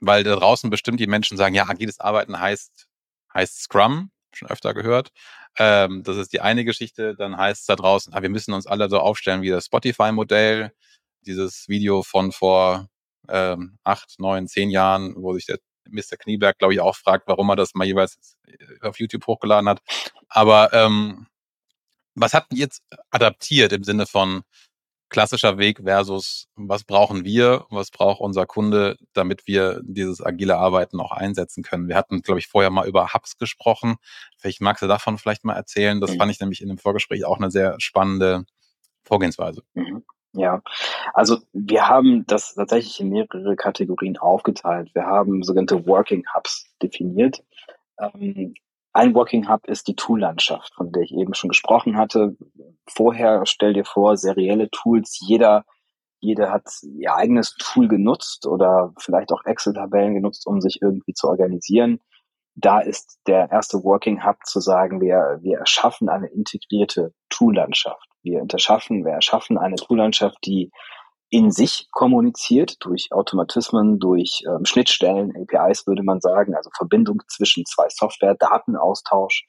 Weil da draußen bestimmt die Menschen sagen, ja, agiles Arbeiten heißt, heißt Scrum, schon öfter gehört. Ähm, das ist die eine Geschichte. Dann heißt es da draußen, ah, wir müssen uns alle so aufstellen wie das Spotify-Modell. Dieses Video von vor ähm, acht, neun, zehn Jahren, wo sich der Mr. Knieberg, glaube ich, auch fragt, warum er das mal jeweils auf YouTube hochgeladen hat. Aber ähm, was habt ihr jetzt adaptiert im Sinne von, klassischer Weg versus was brauchen wir, was braucht unser Kunde, damit wir dieses agile Arbeiten auch einsetzen können. Wir hatten, glaube ich, vorher mal über Hubs gesprochen. Vielleicht magst du davon vielleicht mal erzählen. Das mhm. fand ich nämlich in dem Vorgespräch auch eine sehr spannende Vorgehensweise. Mhm. Ja, also wir haben das tatsächlich in mehrere Kategorien aufgeteilt. Wir haben sogenannte Working Hubs definiert. Ähm, ein Working Hub ist die Tool-Landschaft, von der ich eben schon gesprochen hatte. Vorher stell dir vor, serielle Tools, jeder, jeder hat ihr eigenes Tool genutzt oder vielleicht auch Excel-Tabellen genutzt, um sich irgendwie zu organisieren. Da ist der erste Working Hub zu sagen, wir, wir erschaffen eine integrierte Tool-Landschaft. Wir erschaffen, wir erschaffen eine Tool-Landschaft, die in sich kommuniziert durch Automatismen, durch ähm, Schnittstellen, APIs würde man sagen, also Verbindung zwischen zwei Software, Datenaustausch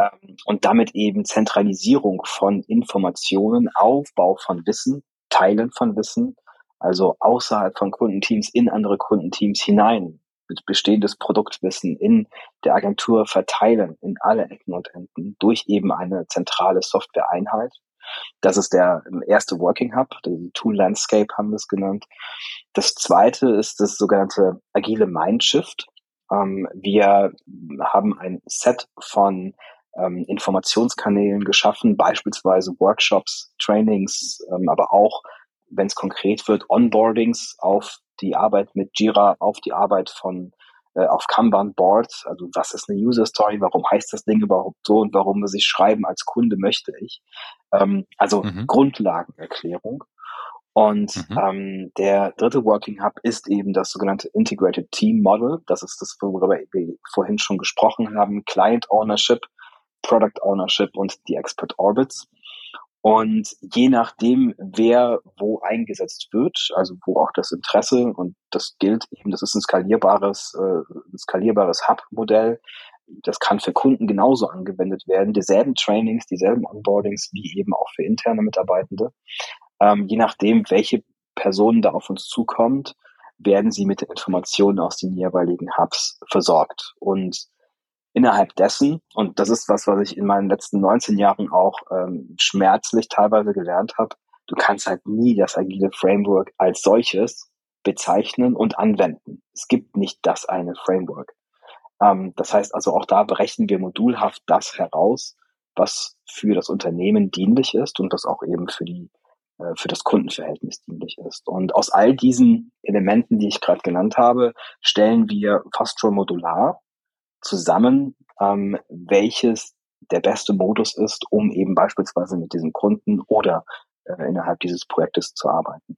ähm, und damit eben Zentralisierung von Informationen, Aufbau von Wissen, Teilen von Wissen, also außerhalb von Kundenteams in andere Kundenteams hinein, mit bestehendes Produktwissen in der Agentur verteilen in alle Ecken und Enden durch eben eine zentrale Software-Einheit das ist der erste Working Hub, die Tool Landscape haben wir es genannt. Das zweite ist das sogenannte agile Mindshift. Ähm, wir haben ein Set von ähm, Informationskanälen geschaffen, beispielsweise Workshops, Trainings, ähm, aber auch, wenn es konkret wird, Onboardings auf die Arbeit mit Jira, auf die Arbeit von äh, auf Kanban Boards, also was ist eine User Story, warum heißt das Ding überhaupt so und warum muss ich schreiben als Kunde möchte ich. Ähm, also mhm. Grundlagenerklärung. Und mhm. ähm, der dritte Working Hub ist eben das sogenannte Integrated Team Model. Das ist das, worüber wir vorhin schon gesprochen haben. Client Ownership, Product Ownership und die Expert Orbits. Und je nachdem, wer wo eingesetzt wird, also wo auch das Interesse und das gilt eben, das ist ein skalierbares, äh, ein skalierbares Hub-Modell. Das kann für Kunden genauso angewendet werden. Dieselben Trainings, dieselben Onboardings wie eben auch für interne Mitarbeitende. Ähm, je nachdem, welche Person da auf uns zukommt, werden sie mit Informationen aus den jeweiligen Hubs versorgt. Und innerhalb dessen, und das ist was, was ich in meinen letzten 19 Jahren auch ähm, schmerzlich teilweise gelernt habe, du kannst halt nie das agile Framework als solches bezeichnen und anwenden. Es gibt nicht das eine Framework. Ähm, das heißt also, auch da berechnen wir modulhaft das heraus, was für das Unternehmen dienlich ist und das auch eben für die äh, für das Kundenverhältnis dienlich ist. Und aus all diesen Elementen, die ich gerade genannt habe, stellen wir fast schon modular zusammen, ähm, welches der beste Modus ist, um eben beispielsweise mit diesem Kunden oder äh, innerhalb dieses Projektes zu arbeiten.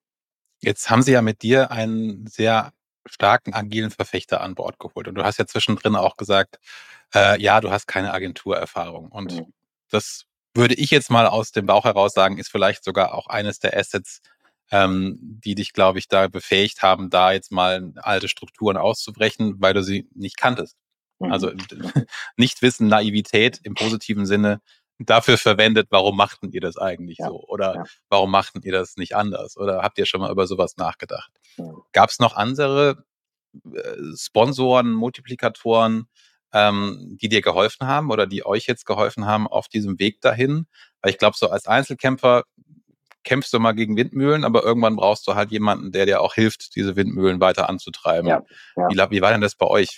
Jetzt haben sie ja mit dir einen sehr starken agilen Verfechter an Bord geholt. Und du hast ja zwischendrin auch gesagt, äh, ja, du hast keine Agenturerfahrung. Und mhm. das würde ich jetzt mal aus dem Bauch heraus sagen, ist vielleicht sogar auch eines der Assets, ähm, die dich, glaube ich, da befähigt haben, da jetzt mal alte Strukturen auszubrechen, weil du sie nicht kanntest. Mhm. Also nicht Wissen, Naivität im positiven Sinne dafür verwendet, warum machten ihr das eigentlich ja, so? Oder ja. warum machten ihr das nicht anders? Oder habt ihr schon mal über sowas nachgedacht? Gab es noch andere äh, Sponsoren, Multiplikatoren, ähm, die dir geholfen haben oder die euch jetzt geholfen haben auf diesem Weg dahin? Weil ich glaube, so als Einzelkämpfer kämpfst du mal gegen Windmühlen, aber irgendwann brauchst du halt jemanden, der dir auch hilft, diese Windmühlen weiter anzutreiben. Ja, ja. Wie, wie war denn das bei euch?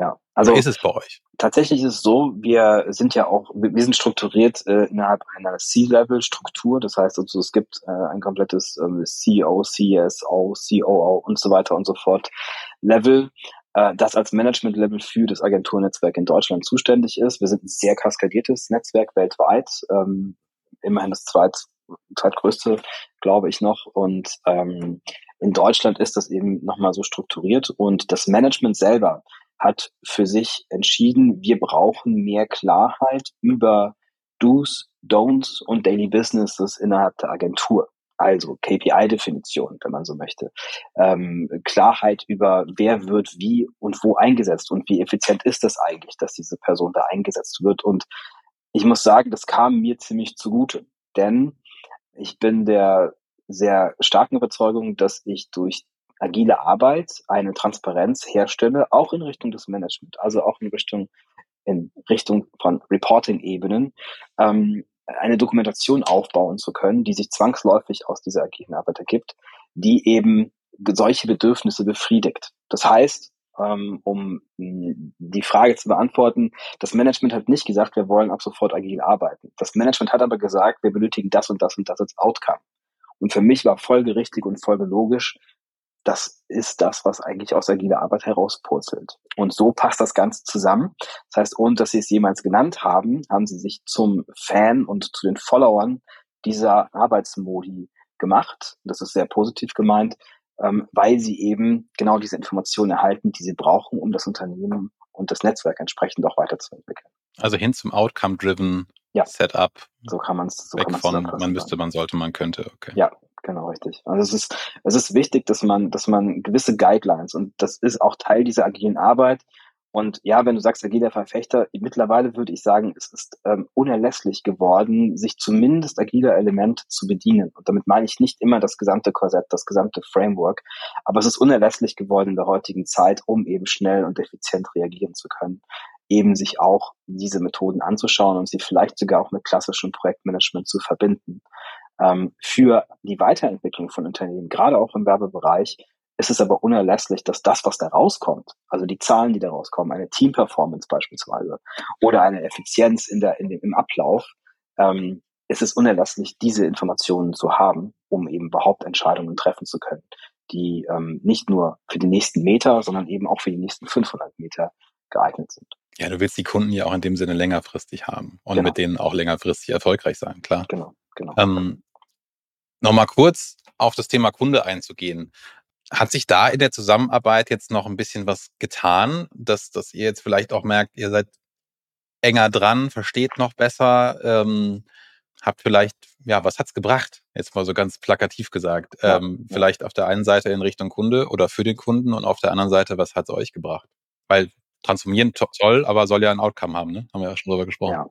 Ja, also ist es bei euch? Tatsächlich ist es so, wir sind ja auch, wir sind strukturiert äh, innerhalb einer C-Level-Struktur. Das heißt also, es gibt äh, ein komplettes äh, CEO, CSO, COO und so weiter und so fort Level, äh, das als Management-Level für das Agenturnetzwerk in Deutschland zuständig ist. Wir sind ein sehr kaskadiertes Netzwerk weltweit, ähm, immerhin das zweit, zweitgrößte, glaube ich noch. Und ähm, in Deutschland ist das eben nochmal so strukturiert und das Management selber hat für sich entschieden, wir brauchen mehr Klarheit über Do's, Don'ts und Daily Businesses innerhalb der Agentur. Also KPI-Definition, wenn man so möchte. Ähm, Klarheit über, wer wird wie und wo eingesetzt und wie effizient ist das eigentlich, dass diese Person da eingesetzt wird. Und ich muss sagen, das kam mir ziemlich zugute, denn ich bin der sehr starken Überzeugung, dass ich durch agile Arbeit eine Transparenz herstelle, auch in Richtung des Management, also auch in Richtung in Richtung von Reporting-Ebenen, ähm, eine Dokumentation aufbauen zu können, die sich zwangsläufig aus dieser agilen Arbeit ergibt, die eben solche Bedürfnisse befriedigt. Das heißt, ähm, um die Frage zu beantworten, das Management hat nicht gesagt, wir wollen ab sofort agil arbeiten. Das Management hat aber gesagt, wir benötigen das und das und das als Outcome. Und für mich war folgerichtig und folgelogisch, das ist das, was eigentlich aus agiler Arbeit herauspurzelt. Und so passt das Ganze zusammen. Das heißt, ohne dass Sie es jemals genannt haben, haben Sie sich zum Fan und zu den Followern dieser Arbeitsmodi gemacht. Das ist sehr positiv gemeint, ähm, weil Sie eben genau diese Informationen erhalten, die Sie brauchen, um das Unternehmen und das Netzwerk entsprechend auch weiterzuentwickeln. Also hin zum Outcome-driven ja. Setup. So kann man es. So Weg von man müsste, man sollte, man könnte. Okay. Ja, Genau, richtig. Also es ist, es ist wichtig, dass man, dass man gewisse Guidelines und das ist auch Teil dieser agilen Arbeit. Und ja, wenn du sagst agiler Verfechter, mittlerweile würde ich sagen, es ist ähm, unerlässlich geworden, sich zumindest agiler Elemente zu bedienen. Und damit meine ich nicht immer das gesamte Korsett, das gesamte Framework, aber es ist unerlässlich geworden in der heutigen Zeit, um eben schnell und effizient reagieren zu können, eben sich auch diese Methoden anzuschauen und sie vielleicht sogar auch mit klassischem Projektmanagement zu verbinden. Ähm, für die Weiterentwicklung von Unternehmen, gerade auch im Werbebereich, ist es aber unerlässlich, dass das, was da rauskommt, also die Zahlen, die da rauskommen, eine Team-Performance beispielsweise oder eine Effizienz in der, in dem, im Ablauf, ähm, es ist unerlässlich, diese Informationen zu haben, um eben überhaupt Entscheidungen treffen zu können, die ähm, nicht nur für die nächsten Meter, sondern eben auch für die nächsten 500 Meter geeignet sind. Ja, du willst die Kunden ja auch in dem Sinne längerfristig haben und genau. mit denen auch längerfristig erfolgreich sein, klar. Genau, genau. Ähm, Nochmal kurz auf das Thema Kunde einzugehen. Hat sich da in der Zusammenarbeit jetzt noch ein bisschen was getan, dass, dass ihr jetzt vielleicht auch merkt, ihr seid enger dran, versteht noch besser, ähm, habt vielleicht, ja, was hat's gebracht? Jetzt mal so ganz plakativ gesagt. Ja, ähm, ja. Vielleicht auf der einen Seite in Richtung Kunde oder für den Kunden und auf der anderen Seite, was hat's euch gebracht? Weil transformieren toll, aber soll ja ein Outcome haben, ne? Haben wir ja schon drüber gesprochen. Ja,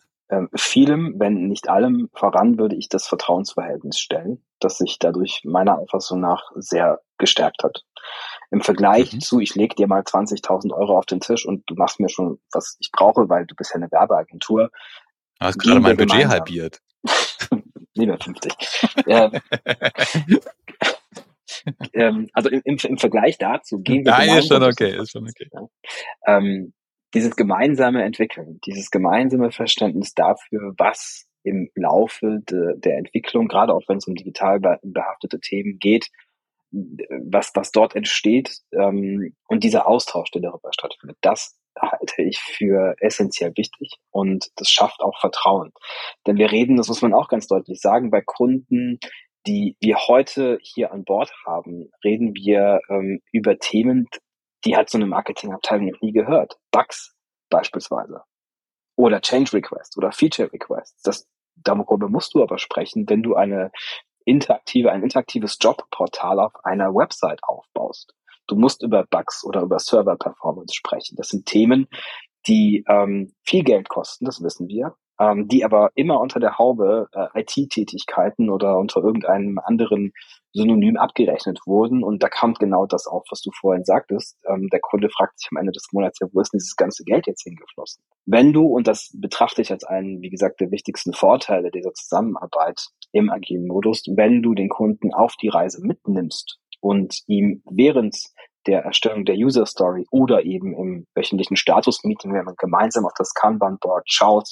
vielem, wenn nicht allem voran, würde ich das Vertrauensverhältnis stellen, das sich dadurch meiner Auffassung nach sehr gestärkt hat. Im Vergleich mhm. zu, ich leg dir mal 20.000 Euro auf den Tisch und du machst mir schon, was ich brauche, weil du bist ja eine Werbeagentur. Du hast gerade mein Budget gemeinsam. halbiert. Lieber 50. ähm, ähm, also im, im, im, Vergleich dazu gehen wir. Nein, ist schon okay, ist schon okay. Ähm, dieses gemeinsame Entwickeln, dieses gemeinsame Verständnis dafür, was im Laufe de, der Entwicklung, gerade auch wenn es um digital behaftete Themen geht, was, was dort entsteht ähm, und dieser Austausch, der darüber stattfindet, das halte ich für essentiell wichtig und das schafft auch Vertrauen. Denn wir reden, das muss man auch ganz deutlich sagen, bei Kunden, die wir heute hier an Bord haben, reden wir ähm, über Themen, die hat so eine Marketingabteilung noch nie gehört. Bugs beispielsweise. Oder Change Requests oder Feature Requests. Das, darüber musst du aber sprechen, wenn du eine interaktive, ein interaktives Jobportal auf einer Website aufbaust. Du musst über Bugs oder über Server Performance sprechen. Das sind Themen, die ähm, viel Geld kosten, das wissen wir, ähm, die aber immer unter der Haube äh, IT-Tätigkeiten oder unter irgendeinem anderen Synonym abgerechnet wurden. Und da kommt genau das auf, was du vorhin sagtest. Ähm, der Kunde fragt sich am Ende des Monats, ja, wo ist denn dieses ganze Geld jetzt hingeflossen? Wenn du, und das betrachte ich als einen, wie gesagt, der wichtigsten Vorteile dieser Zusammenarbeit im agilen Modus, wenn du den Kunden auf die Reise mitnimmst und ihm während der Erstellung der User Story oder eben im wöchentlichen Status-Meeting, wenn man gemeinsam auf das Kanban-Board schaut,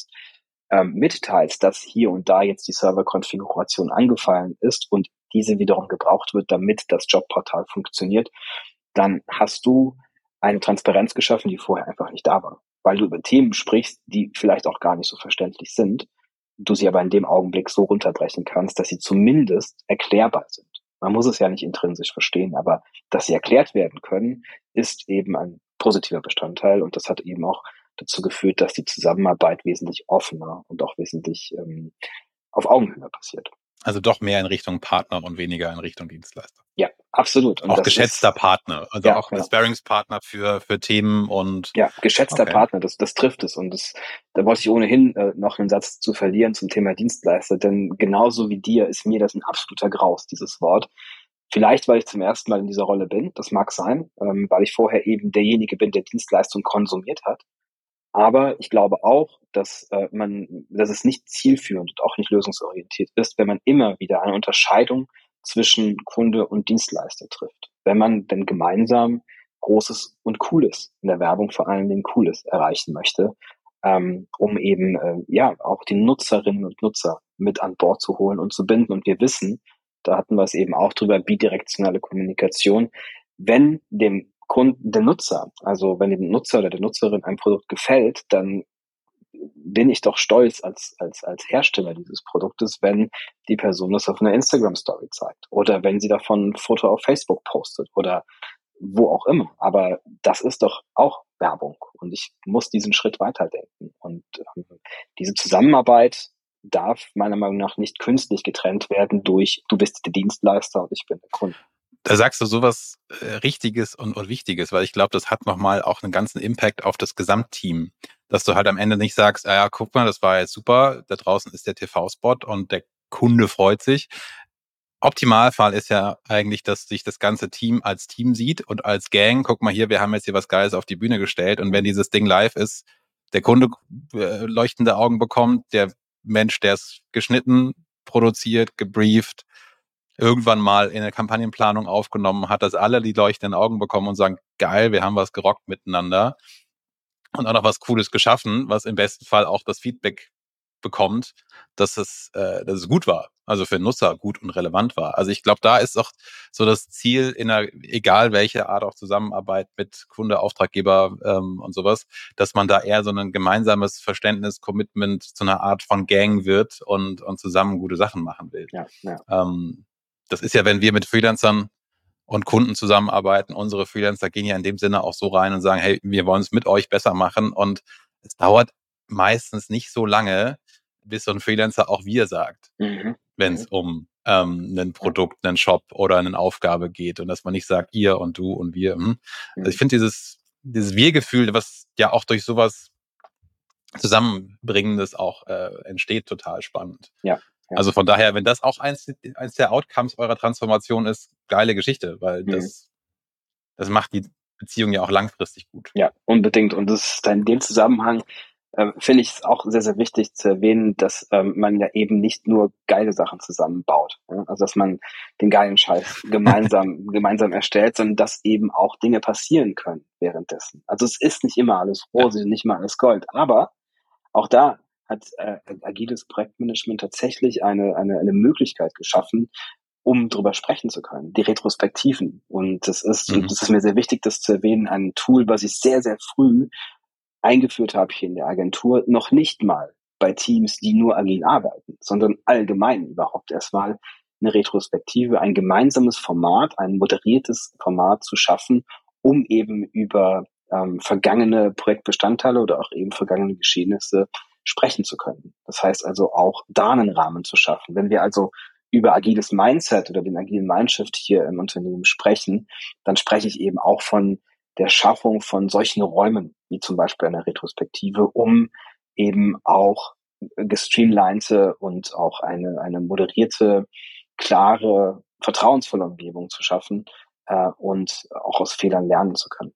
ähm, mitteilst, dass hier und da jetzt die Serverkonfiguration angefallen ist und diese wiederum gebraucht wird, damit das Jobportal funktioniert, dann hast du eine Transparenz geschaffen, die vorher einfach nicht da war. Weil du über Themen sprichst, die vielleicht auch gar nicht so verständlich sind, du sie aber in dem Augenblick so runterbrechen kannst, dass sie zumindest erklärbar sind. Man muss es ja nicht intrinsisch verstehen, aber dass sie erklärt werden können, ist eben ein positiver Bestandteil und das hat eben auch dazu geführt, dass die Zusammenarbeit wesentlich offener und auch wesentlich ähm, auf Augenhöhe passiert. Also doch mehr in Richtung Partner und weniger in Richtung Dienstleister. Ja, absolut. Und auch geschätzter ist, Partner, also ja, auch ja. Sparringspartner für, für Themen und. Ja, geschätzter okay. Partner, das, das trifft es. Und das, da wollte ich ohnehin äh, noch einen Satz zu verlieren zum Thema Dienstleister, denn genauso wie dir ist mir das ein absoluter Graus, dieses Wort. Vielleicht, weil ich zum ersten Mal in dieser Rolle bin, das mag sein, ähm, weil ich vorher eben derjenige bin, der Dienstleistung konsumiert hat. Aber ich glaube auch, dass äh, man, dass es nicht zielführend und auch nicht lösungsorientiert ist, wenn man immer wieder eine Unterscheidung zwischen Kunde und Dienstleister trifft. Wenn man denn gemeinsam Großes und Cooles in der Werbung vor allen Dingen Cooles erreichen möchte, ähm, um eben äh, ja auch die Nutzerinnen und Nutzer mit an Bord zu holen und zu binden. Und wir wissen, da hatten wir es eben auch drüber, bidirektionale Kommunikation. Wenn dem Kunden, der Nutzer. Also wenn dem Nutzer oder der Nutzerin ein Produkt gefällt, dann bin ich doch stolz als, als, als Hersteller dieses Produktes, wenn die Person das auf einer Instagram Story zeigt oder wenn sie davon ein Foto auf Facebook postet oder wo auch immer. Aber das ist doch auch Werbung und ich muss diesen Schritt weiterdenken. Und ähm, diese Zusammenarbeit darf meiner Meinung nach nicht künstlich getrennt werden durch du bist der Dienstleister und ich bin der Kunde da sagst du sowas äh, Richtiges und, und Wichtiges, weil ich glaube, das hat nochmal auch einen ganzen Impact auf das Gesamtteam. Dass du halt am Ende nicht sagst, ah ja, guck mal, das war jetzt super, da draußen ist der TV-Spot und der Kunde freut sich. Optimalfall ist ja eigentlich, dass sich das ganze Team als Team sieht und als Gang, guck mal hier, wir haben jetzt hier was Geiles auf die Bühne gestellt und wenn dieses Ding live ist, der Kunde äh, leuchtende Augen bekommt, der Mensch, der es geschnitten, produziert, gebrieft, irgendwann mal in der Kampagnenplanung aufgenommen hat, dass alle die leuchtenden Augen bekommen und sagen, geil, wir haben was gerockt miteinander und auch noch was Cooles geschaffen, was im besten Fall auch das Feedback bekommt, dass es, äh, dass es gut war, also für Nutzer gut und relevant war. Also ich glaube, da ist auch so das Ziel in einer, egal welche Art auch Zusammenarbeit mit Kunde, Auftraggeber ähm, und sowas, dass man da eher so ein gemeinsames Verständnis, Commitment zu einer Art von Gang wird und, und zusammen gute Sachen machen will. Ja, ja. Ähm, das ist ja, wenn wir mit Freelancern und Kunden zusammenarbeiten, unsere Freelancer gehen ja in dem Sinne auch so rein und sagen, hey, wir wollen es mit euch besser machen. Und es dauert meistens nicht so lange, bis so ein Freelancer auch wir sagt, mhm. wenn es mhm. um ähm, ein Produkt, einen Shop oder eine Aufgabe geht und dass man nicht sagt, ihr und du und wir. Hm. Also ich mhm. finde dieses, dieses Wir-Gefühl, was ja auch durch sowas Zusammenbringendes auch äh, entsteht, total spannend. Ja. Also von daher, wenn das auch eins, eins der Outcomes eurer Transformation ist, geile Geschichte, weil mhm. das, das macht die Beziehung ja auch langfristig gut. Ja, unbedingt. Und das ist in dem Zusammenhang, äh, finde ich es auch sehr, sehr wichtig zu erwähnen, dass ähm, man ja eben nicht nur geile Sachen zusammenbaut. Ja? Also dass man den geilen Scheiß gemeinsam, gemeinsam erstellt, sondern dass eben auch Dinge passieren können währenddessen. Also es ist nicht immer alles rosig, ja. nicht immer alles Gold. Aber auch da hat äh, agiles Projektmanagement tatsächlich eine, eine, eine Möglichkeit geschaffen, um drüber sprechen zu können, die Retrospektiven. Und das ist, mhm. das ist mir sehr wichtig, das zu erwähnen, ein Tool, was ich sehr, sehr früh eingeführt habe hier in der Agentur, noch nicht mal bei Teams, die nur agil arbeiten, sondern allgemein überhaupt erstmal eine Retrospektive, ein gemeinsames Format, ein moderiertes Format zu schaffen, um eben über ähm, vergangene Projektbestandteile oder auch eben vergangene Geschehnisse sprechen zu können. Das heißt also auch da einen Rahmen zu schaffen. Wenn wir also über agiles Mindset oder den agilen Mindshift hier im Unternehmen sprechen, dann spreche ich eben auch von der Schaffung von solchen Räumen, wie zum Beispiel einer Retrospektive, um eben auch gestreamlinete und auch eine, eine moderierte, klare, vertrauensvolle Umgebung zu schaffen äh, und auch aus Fehlern lernen zu können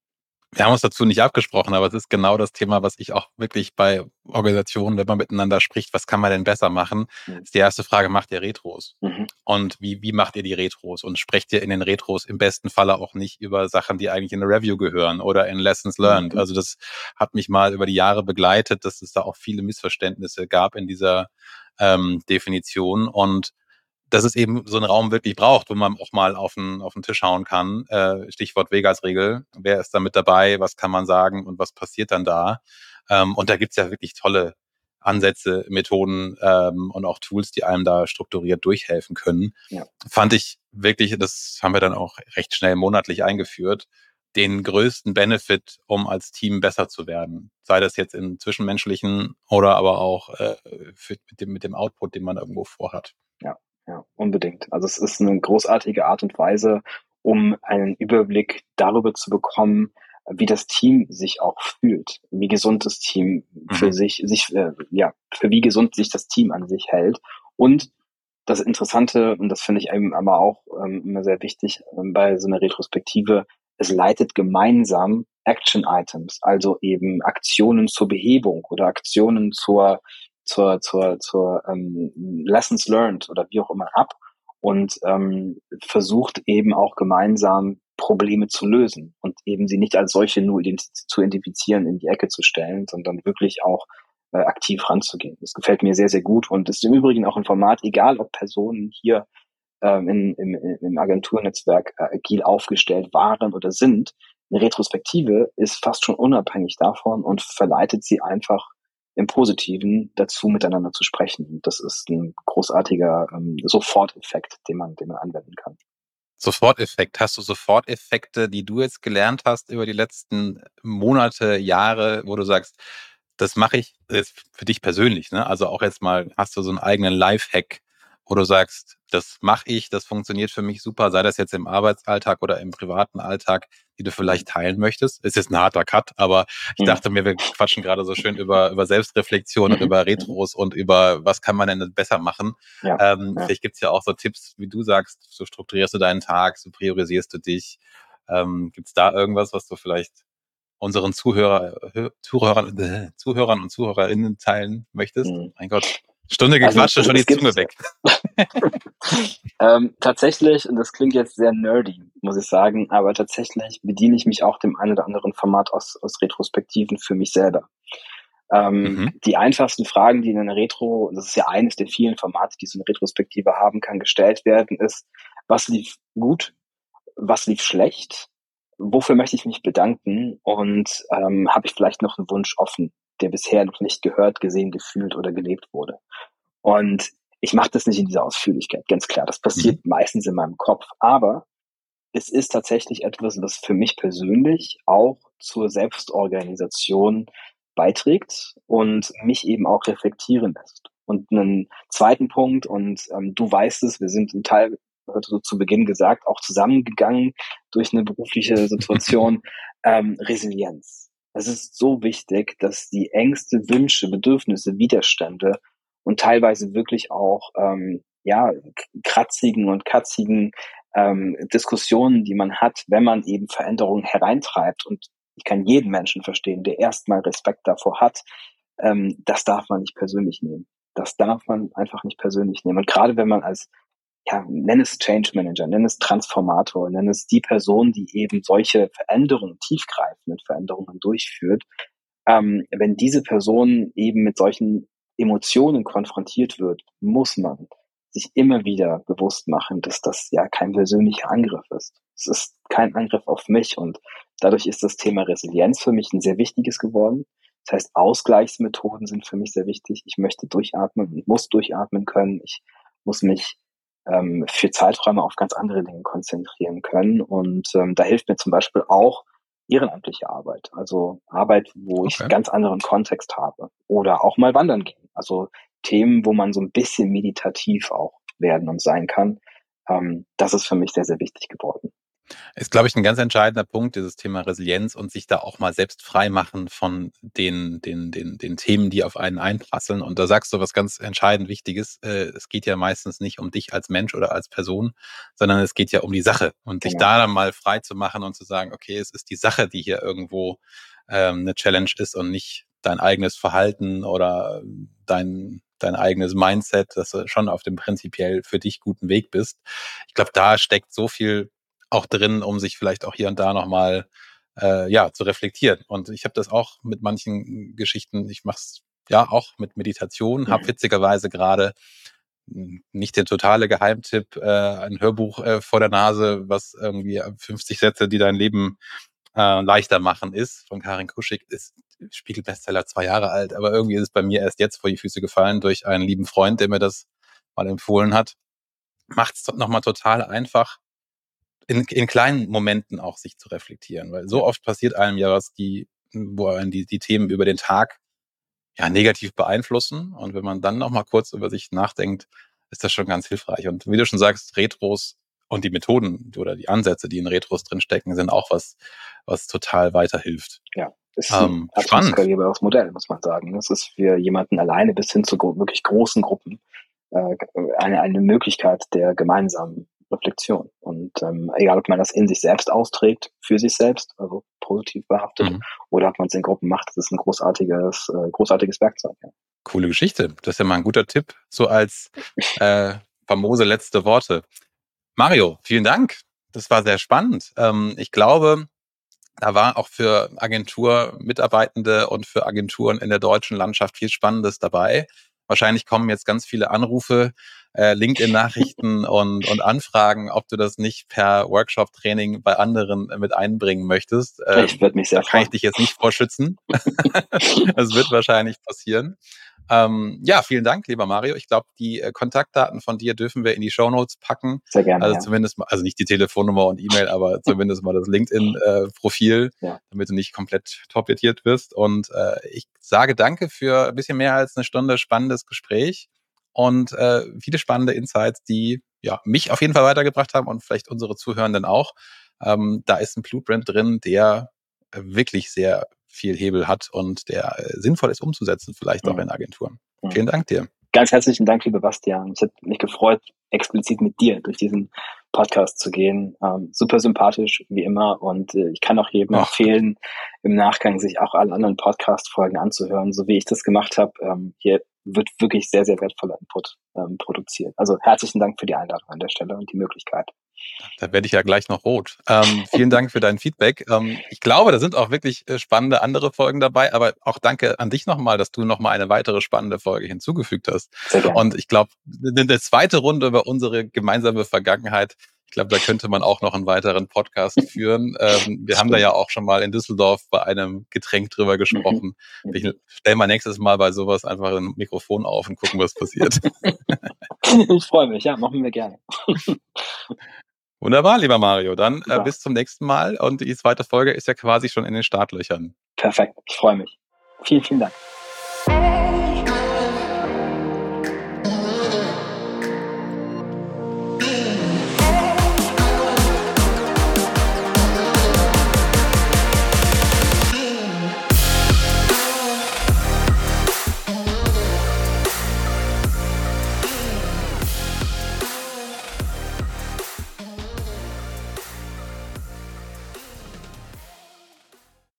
wir haben uns dazu nicht abgesprochen, aber es ist genau das Thema, was ich auch wirklich bei Organisationen, wenn man miteinander spricht, was kann man denn besser machen? Mhm. ist die erste Frage, macht ihr Retros? Mhm. Und wie, wie macht ihr die Retros? Und sprecht ihr in den Retros im besten Falle auch nicht über Sachen, die eigentlich in eine Review gehören oder in Lessons Learned? Mhm. Also das hat mich mal über die Jahre begleitet, dass es da auch viele Missverständnisse gab in dieser ähm, Definition. Und dass es eben so einen Raum wirklich braucht, wo man auch mal auf den, auf den Tisch hauen kann. Äh, Stichwort Vegas-Regel. Wer ist da mit dabei? Was kann man sagen und was passiert dann da? Ähm, und da gibt's ja wirklich tolle Ansätze, Methoden ähm, und auch Tools, die einem da strukturiert durchhelfen können. Ja. Fand ich wirklich, das haben wir dann auch recht schnell monatlich eingeführt, den größten Benefit, um als Team besser zu werden. Sei das jetzt im Zwischenmenschlichen oder aber auch äh, für, mit, dem, mit dem Output, den man irgendwo vorhat. Ja, ja, unbedingt. Also es ist eine großartige Art und Weise, um einen Überblick darüber zu bekommen, wie das Team sich auch fühlt, wie gesund das Team für mhm. sich, sich äh, ja, für wie gesund sich das Team an sich hält. Und das Interessante, und das finde ich eben aber auch ähm, immer sehr wichtig ähm, bei so einer Retrospektive, es leitet gemeinsam Action Items, also eben Aktionen zur Behebung oder Aktionen zur zur, zur, zur ähm, Lessons Learned oder wie auch immer ab und ähm, versucht eben auch gemeinsam Probleme zu lösen und eben sie nicht als solche nur zu identifizieren, in die Ecke zu stellen, sondern wirklich auch äh, aktiv ranzugehen. Das gefällt mir sehr, sehr gut und ist im Übrigen auch ein Format, egal ob Personen hier ähm, in, im, im Agenturnetzwerk äh, agil aufgestellt waren oder sind. Eine Retrospektive ist fast schon unabhängig davon und verleitet sie einfach im Positiven dazu miteinander zu sprechen. Das ist ein großartiger ähm, Soforteffekt, den man, den man anwenden kann. Soforteffekt. Hast du Soforteffekte, die du jetzt gelernt hast über die letzten Monate, Jahre, wo du sagst, das mache ich jetzt für dich persönlich, ne? Also auch jetzt mal, hast du so einen eigenen Lifehack, wo du sagst, das mache ich, das funktioniert für mich super, sei das jetzt im Arbeitsalltag oder im privaten Alltag, die du vielleicht teilen möchtest. Ist jetzt ein harter Cut, aber ich mhm. dachte mir, wir quatschen gerade so schön über, über Selbstreflexion und mhm. über Retros und über was kann man denn besser machen. Ja, ähm, ja. Vielleicht gibt's ja auch so Tipps, wie du sagst, so strukturierst du deinen Tag, so priorisierst du dich. Ähm, gibt's da irgendwas, was du vielleicht unseren Zuhörer, Zuhörern, Zuhörern und Zuhörerinnen teilen möchtest? Mhm. Mein Gott. Stunde also, gequatscht also, und schon die Zunge weg. ähm, tatsächlich, und das klingt jetzt sehr nerdy, muss ich sagen, aber tatsächlich bediene ich mich auch dem einen oder anderen Format aus, aus Retrospektiven für mich selber. Ähm, mhm. Die einfachsten Fragen, die in einer Retro, und das ist ja eines der vielen Formate, die so eine Retrospektive haben kann, gestellt werden, ist, was lief gut, was lief schlecht, wofür möchte ich mich bedanken und ähm, habe ich vielleicht noch einen Wunsch offen, der bisher noch nicht gehört, gesehen, gefühlt oder gelebt wurde. Und ich mache das nicht in dieser Ausführlichkeit, ganz klar. Das passiert mhm. meistens in meinem Kopf. Aber es ist tatsächlich etwas, was für mich persönlich auch zur Selbstorganisation beiträgt und mich eben auch reflektieren lässt. Und einen zweiten Punkt, und ähm, du weißt es, wir sind im Teil, so zu Beginn gesagt, auch zusammengegangen durch eine berufliche Situation, ähm, Resilienz. Es ist so wichtig, dass die Ängste, Wünsche, Bedürfnisse, Widerstände und teilweise wirklich auch ähm, ja kratzigen und katzigen ähm, Diskussionen, die man hat, wenn man eben Veränderungen hereintreibt. Und ich kann jeden Menschen verstehen, der erstmal Respekt davor hat. Ähm, das darf man nicht persönlich nehmen. Das darf man einfach nicht persönlich nehmen. Und gerade wenn man als ja, nenn es Change Manager, nenn es Transformator, nenn es die Person, die eben solche Veränderungen, tiefgreifende Veränderungen durchführt, ähm, wenn diese Person eben mit solchen Emotionen konfrontiert wird, muss man sich immer wieder bewusst machen, dass das ja kein persönlicher Angriff ist. Es ist kein Angriff auf mich und dadurch ist das Thema Resilienz für mich ein sehr wichtiges geworden. Das heißt, Ausgleichsmethoden sind für mich sehr wichtig. Ich möchte durchatmen und muss durchatmen können. Ich muss mich ähm, für Zeiträume auf ganz andere Dinge konzentrieren können. Und ähm, da hilft mir zum Beispiel auch ehrenamtliche Arbeit, also Arbeit, wo ich ganz anderen Kontext habe. Oder auch mal wandern gehen. Also Themen, wo man so ein bisschen meditativ auch werden und sein kann. Ähm, das ist für mich sehr, sehr wichtig geworden. Ist, glaube ich, ein ganz entscheidender Punkt, dieses Thema Resilienz und sich da auch mal selbst frei machen von den, den, den, den Themen, die auf einen einprasseln. Und da sagst du was ganz entscheidend Wichtiges. Äh, es geht ja meistens nicht um dich als Mensch oder als Person, sondern es geht ja um die Sache. Und genau. dich da dann mal frei zu machen und zu sagen, okay, es ist die Sache, die hier irgendwo ähm, eine Challenge ist und nicht dein eigenes Verhalten oder dein, dein eigenes Mindset, dass du schon auf dem prinzipiell für dich guten Weg bist. Ich glaube, da steckt so viel auch drin, um sich vielleicht auch hier und da nochmal äh, ja, zu reflektieren. Und ich habe das auch mit manchen Geschichten, ich mache es ja auch mit Meditation, habe mhm. witzigerweise gerade nicht der totale Geheimtipp, äh, ein Hörbuch äh, vor der Nase, was irgendwie 50 Sätze, die dein Leben äh, leichter machen ist, von Karin Kuschig, ist Spiegelbestseller zwei Jahre alt, aber irgendwie ist es bei mir erst jetzt vor die Füße gefallen durch einen lieben Freund, der mir das mal empfohlen hat. Macht es nochmal total einfach, in, in kleinen Momenten auch sich zu reflektieren, weil so oft passiert einem ja was, die, wo einen die, die Themen über den Tag ja negativ beeinflussen. Und wenn man dann noch mal kurz über sich nachdenkt, ist das schon ganz hilfreich. Und wie du schon sagst, Retros und die Methoden oder die Ansätze, die in Retros drinstecken, sind auch was, was total weiterhilft. Ja, ist ein ähm, skalierbares Modell, muss man sagen. Das ist für jemanden alleine bis hin zu wirklich großen Gruppen äh, eine, eine Möglichkeit der gemeinsamen Reflexion. Und ähm, egal, ob man das in sich selbst austrägt, für sich selbst, also positiv behaftet, mhm. oder ob man es in Gruppen macht, das ist ein großartiges, äh, großartiges Werkzeug. Ja. Coole Geschichte. Das ist ja mal ein guter Tipp, so als äh, famose letzte Worte. Mario, vielen Dank. Das war sehr spannend. Ähm, ich glaube, da war auch für Agenturmitarbeitende und für Agenturen in der deutschen Landschaft viel Spannendes dabei. Wahrscheinlich kommen jetzt ganz viele Anrufe, äh, LinkedIn-Nachrichten und, und Anfragen, ob du das nicht per Workshop-Training bei anderen mit einbringen möchtest. Ähm, ich würde mich sehr da kann ich dich jetzt nicht vorschützen. das wird wahrscheinlich passieren. Ähm, ja, vielen Dank, lieber Mario. Ich glaube, die äh, Kontaktdaten von dir dürfen wir in die Show Notes packen. Sehr gerne. Also ja. zumindest mal, also nicht die Telefonnummer und E-Mail, aber zumindest mal das LinkedIn-Profil, äh, ja. damit du nicht komplett torpediert wirst. Und äh, ich sage danke für ein bisschen mehr als eine Stunde spannendes Gespräch und äh, viele spannende Insights, die ja mich auf jeden Fall weitergebracht haben und vielleicht unsere Zuhörenden auch. Ähm, da ist ein Blueprint drin, der wirklich sehr viel Hebel hat und der äh, sinnvoll ist umzusetzen, vielleicht mhm. auch in Agenturen. Mhm. Vielen Dank dir. Ganz herzlichen Dank, lieber Bastian. Es hat mich gefreut, explizit mit dir durch diesen Podcast zu gehen. Ähm, super sympathisch, wie immer. Und äh, ich kann auch jedem Ach. empfehlen, im Nachgang sich auch alle anderen Podcast-Folgen anzuhören, so wie ich das gemacht habe. Ähm, hier wird wirklich sehr, sehr wertvoller Input ähm, produziert. Also herzlichen Dank für die Einladung an der Stelle und die Möglichkeit. Da werde ich ja gleich noch rot. Ähm, vielen Dank für dein Feedback. Ähm, ich glaube, da sind auch wirklich äh, spannende andere Folgen dabei, aber auch danke an dich nochmal, dass du nochmal eine weitere spannende Folge hinzugefügt hast. Und ich glaube, eine zweite Runde über unsere gemeinsame Vergangenheit, ich glaube, da könnte man auch noch einen weiteren Podcast führen. Ähm, wir haben da ja auch schon mal in Düsseldorf bei einem Getränk drüber gesprochen. Mhm. Ich stelle mal nächstes Mal bei sowas einfach ein Mikrofon auf und gucken, was passiert. ich freue mich, ja, machen wir gerne. Wunderbar, lieber Mario. Dann äh, bis zum nächsten Mal und die zweite Folge ist ja quasi schon in den Startlöchern. Perfekt, ich freue mich. Vielen, vielen Dank.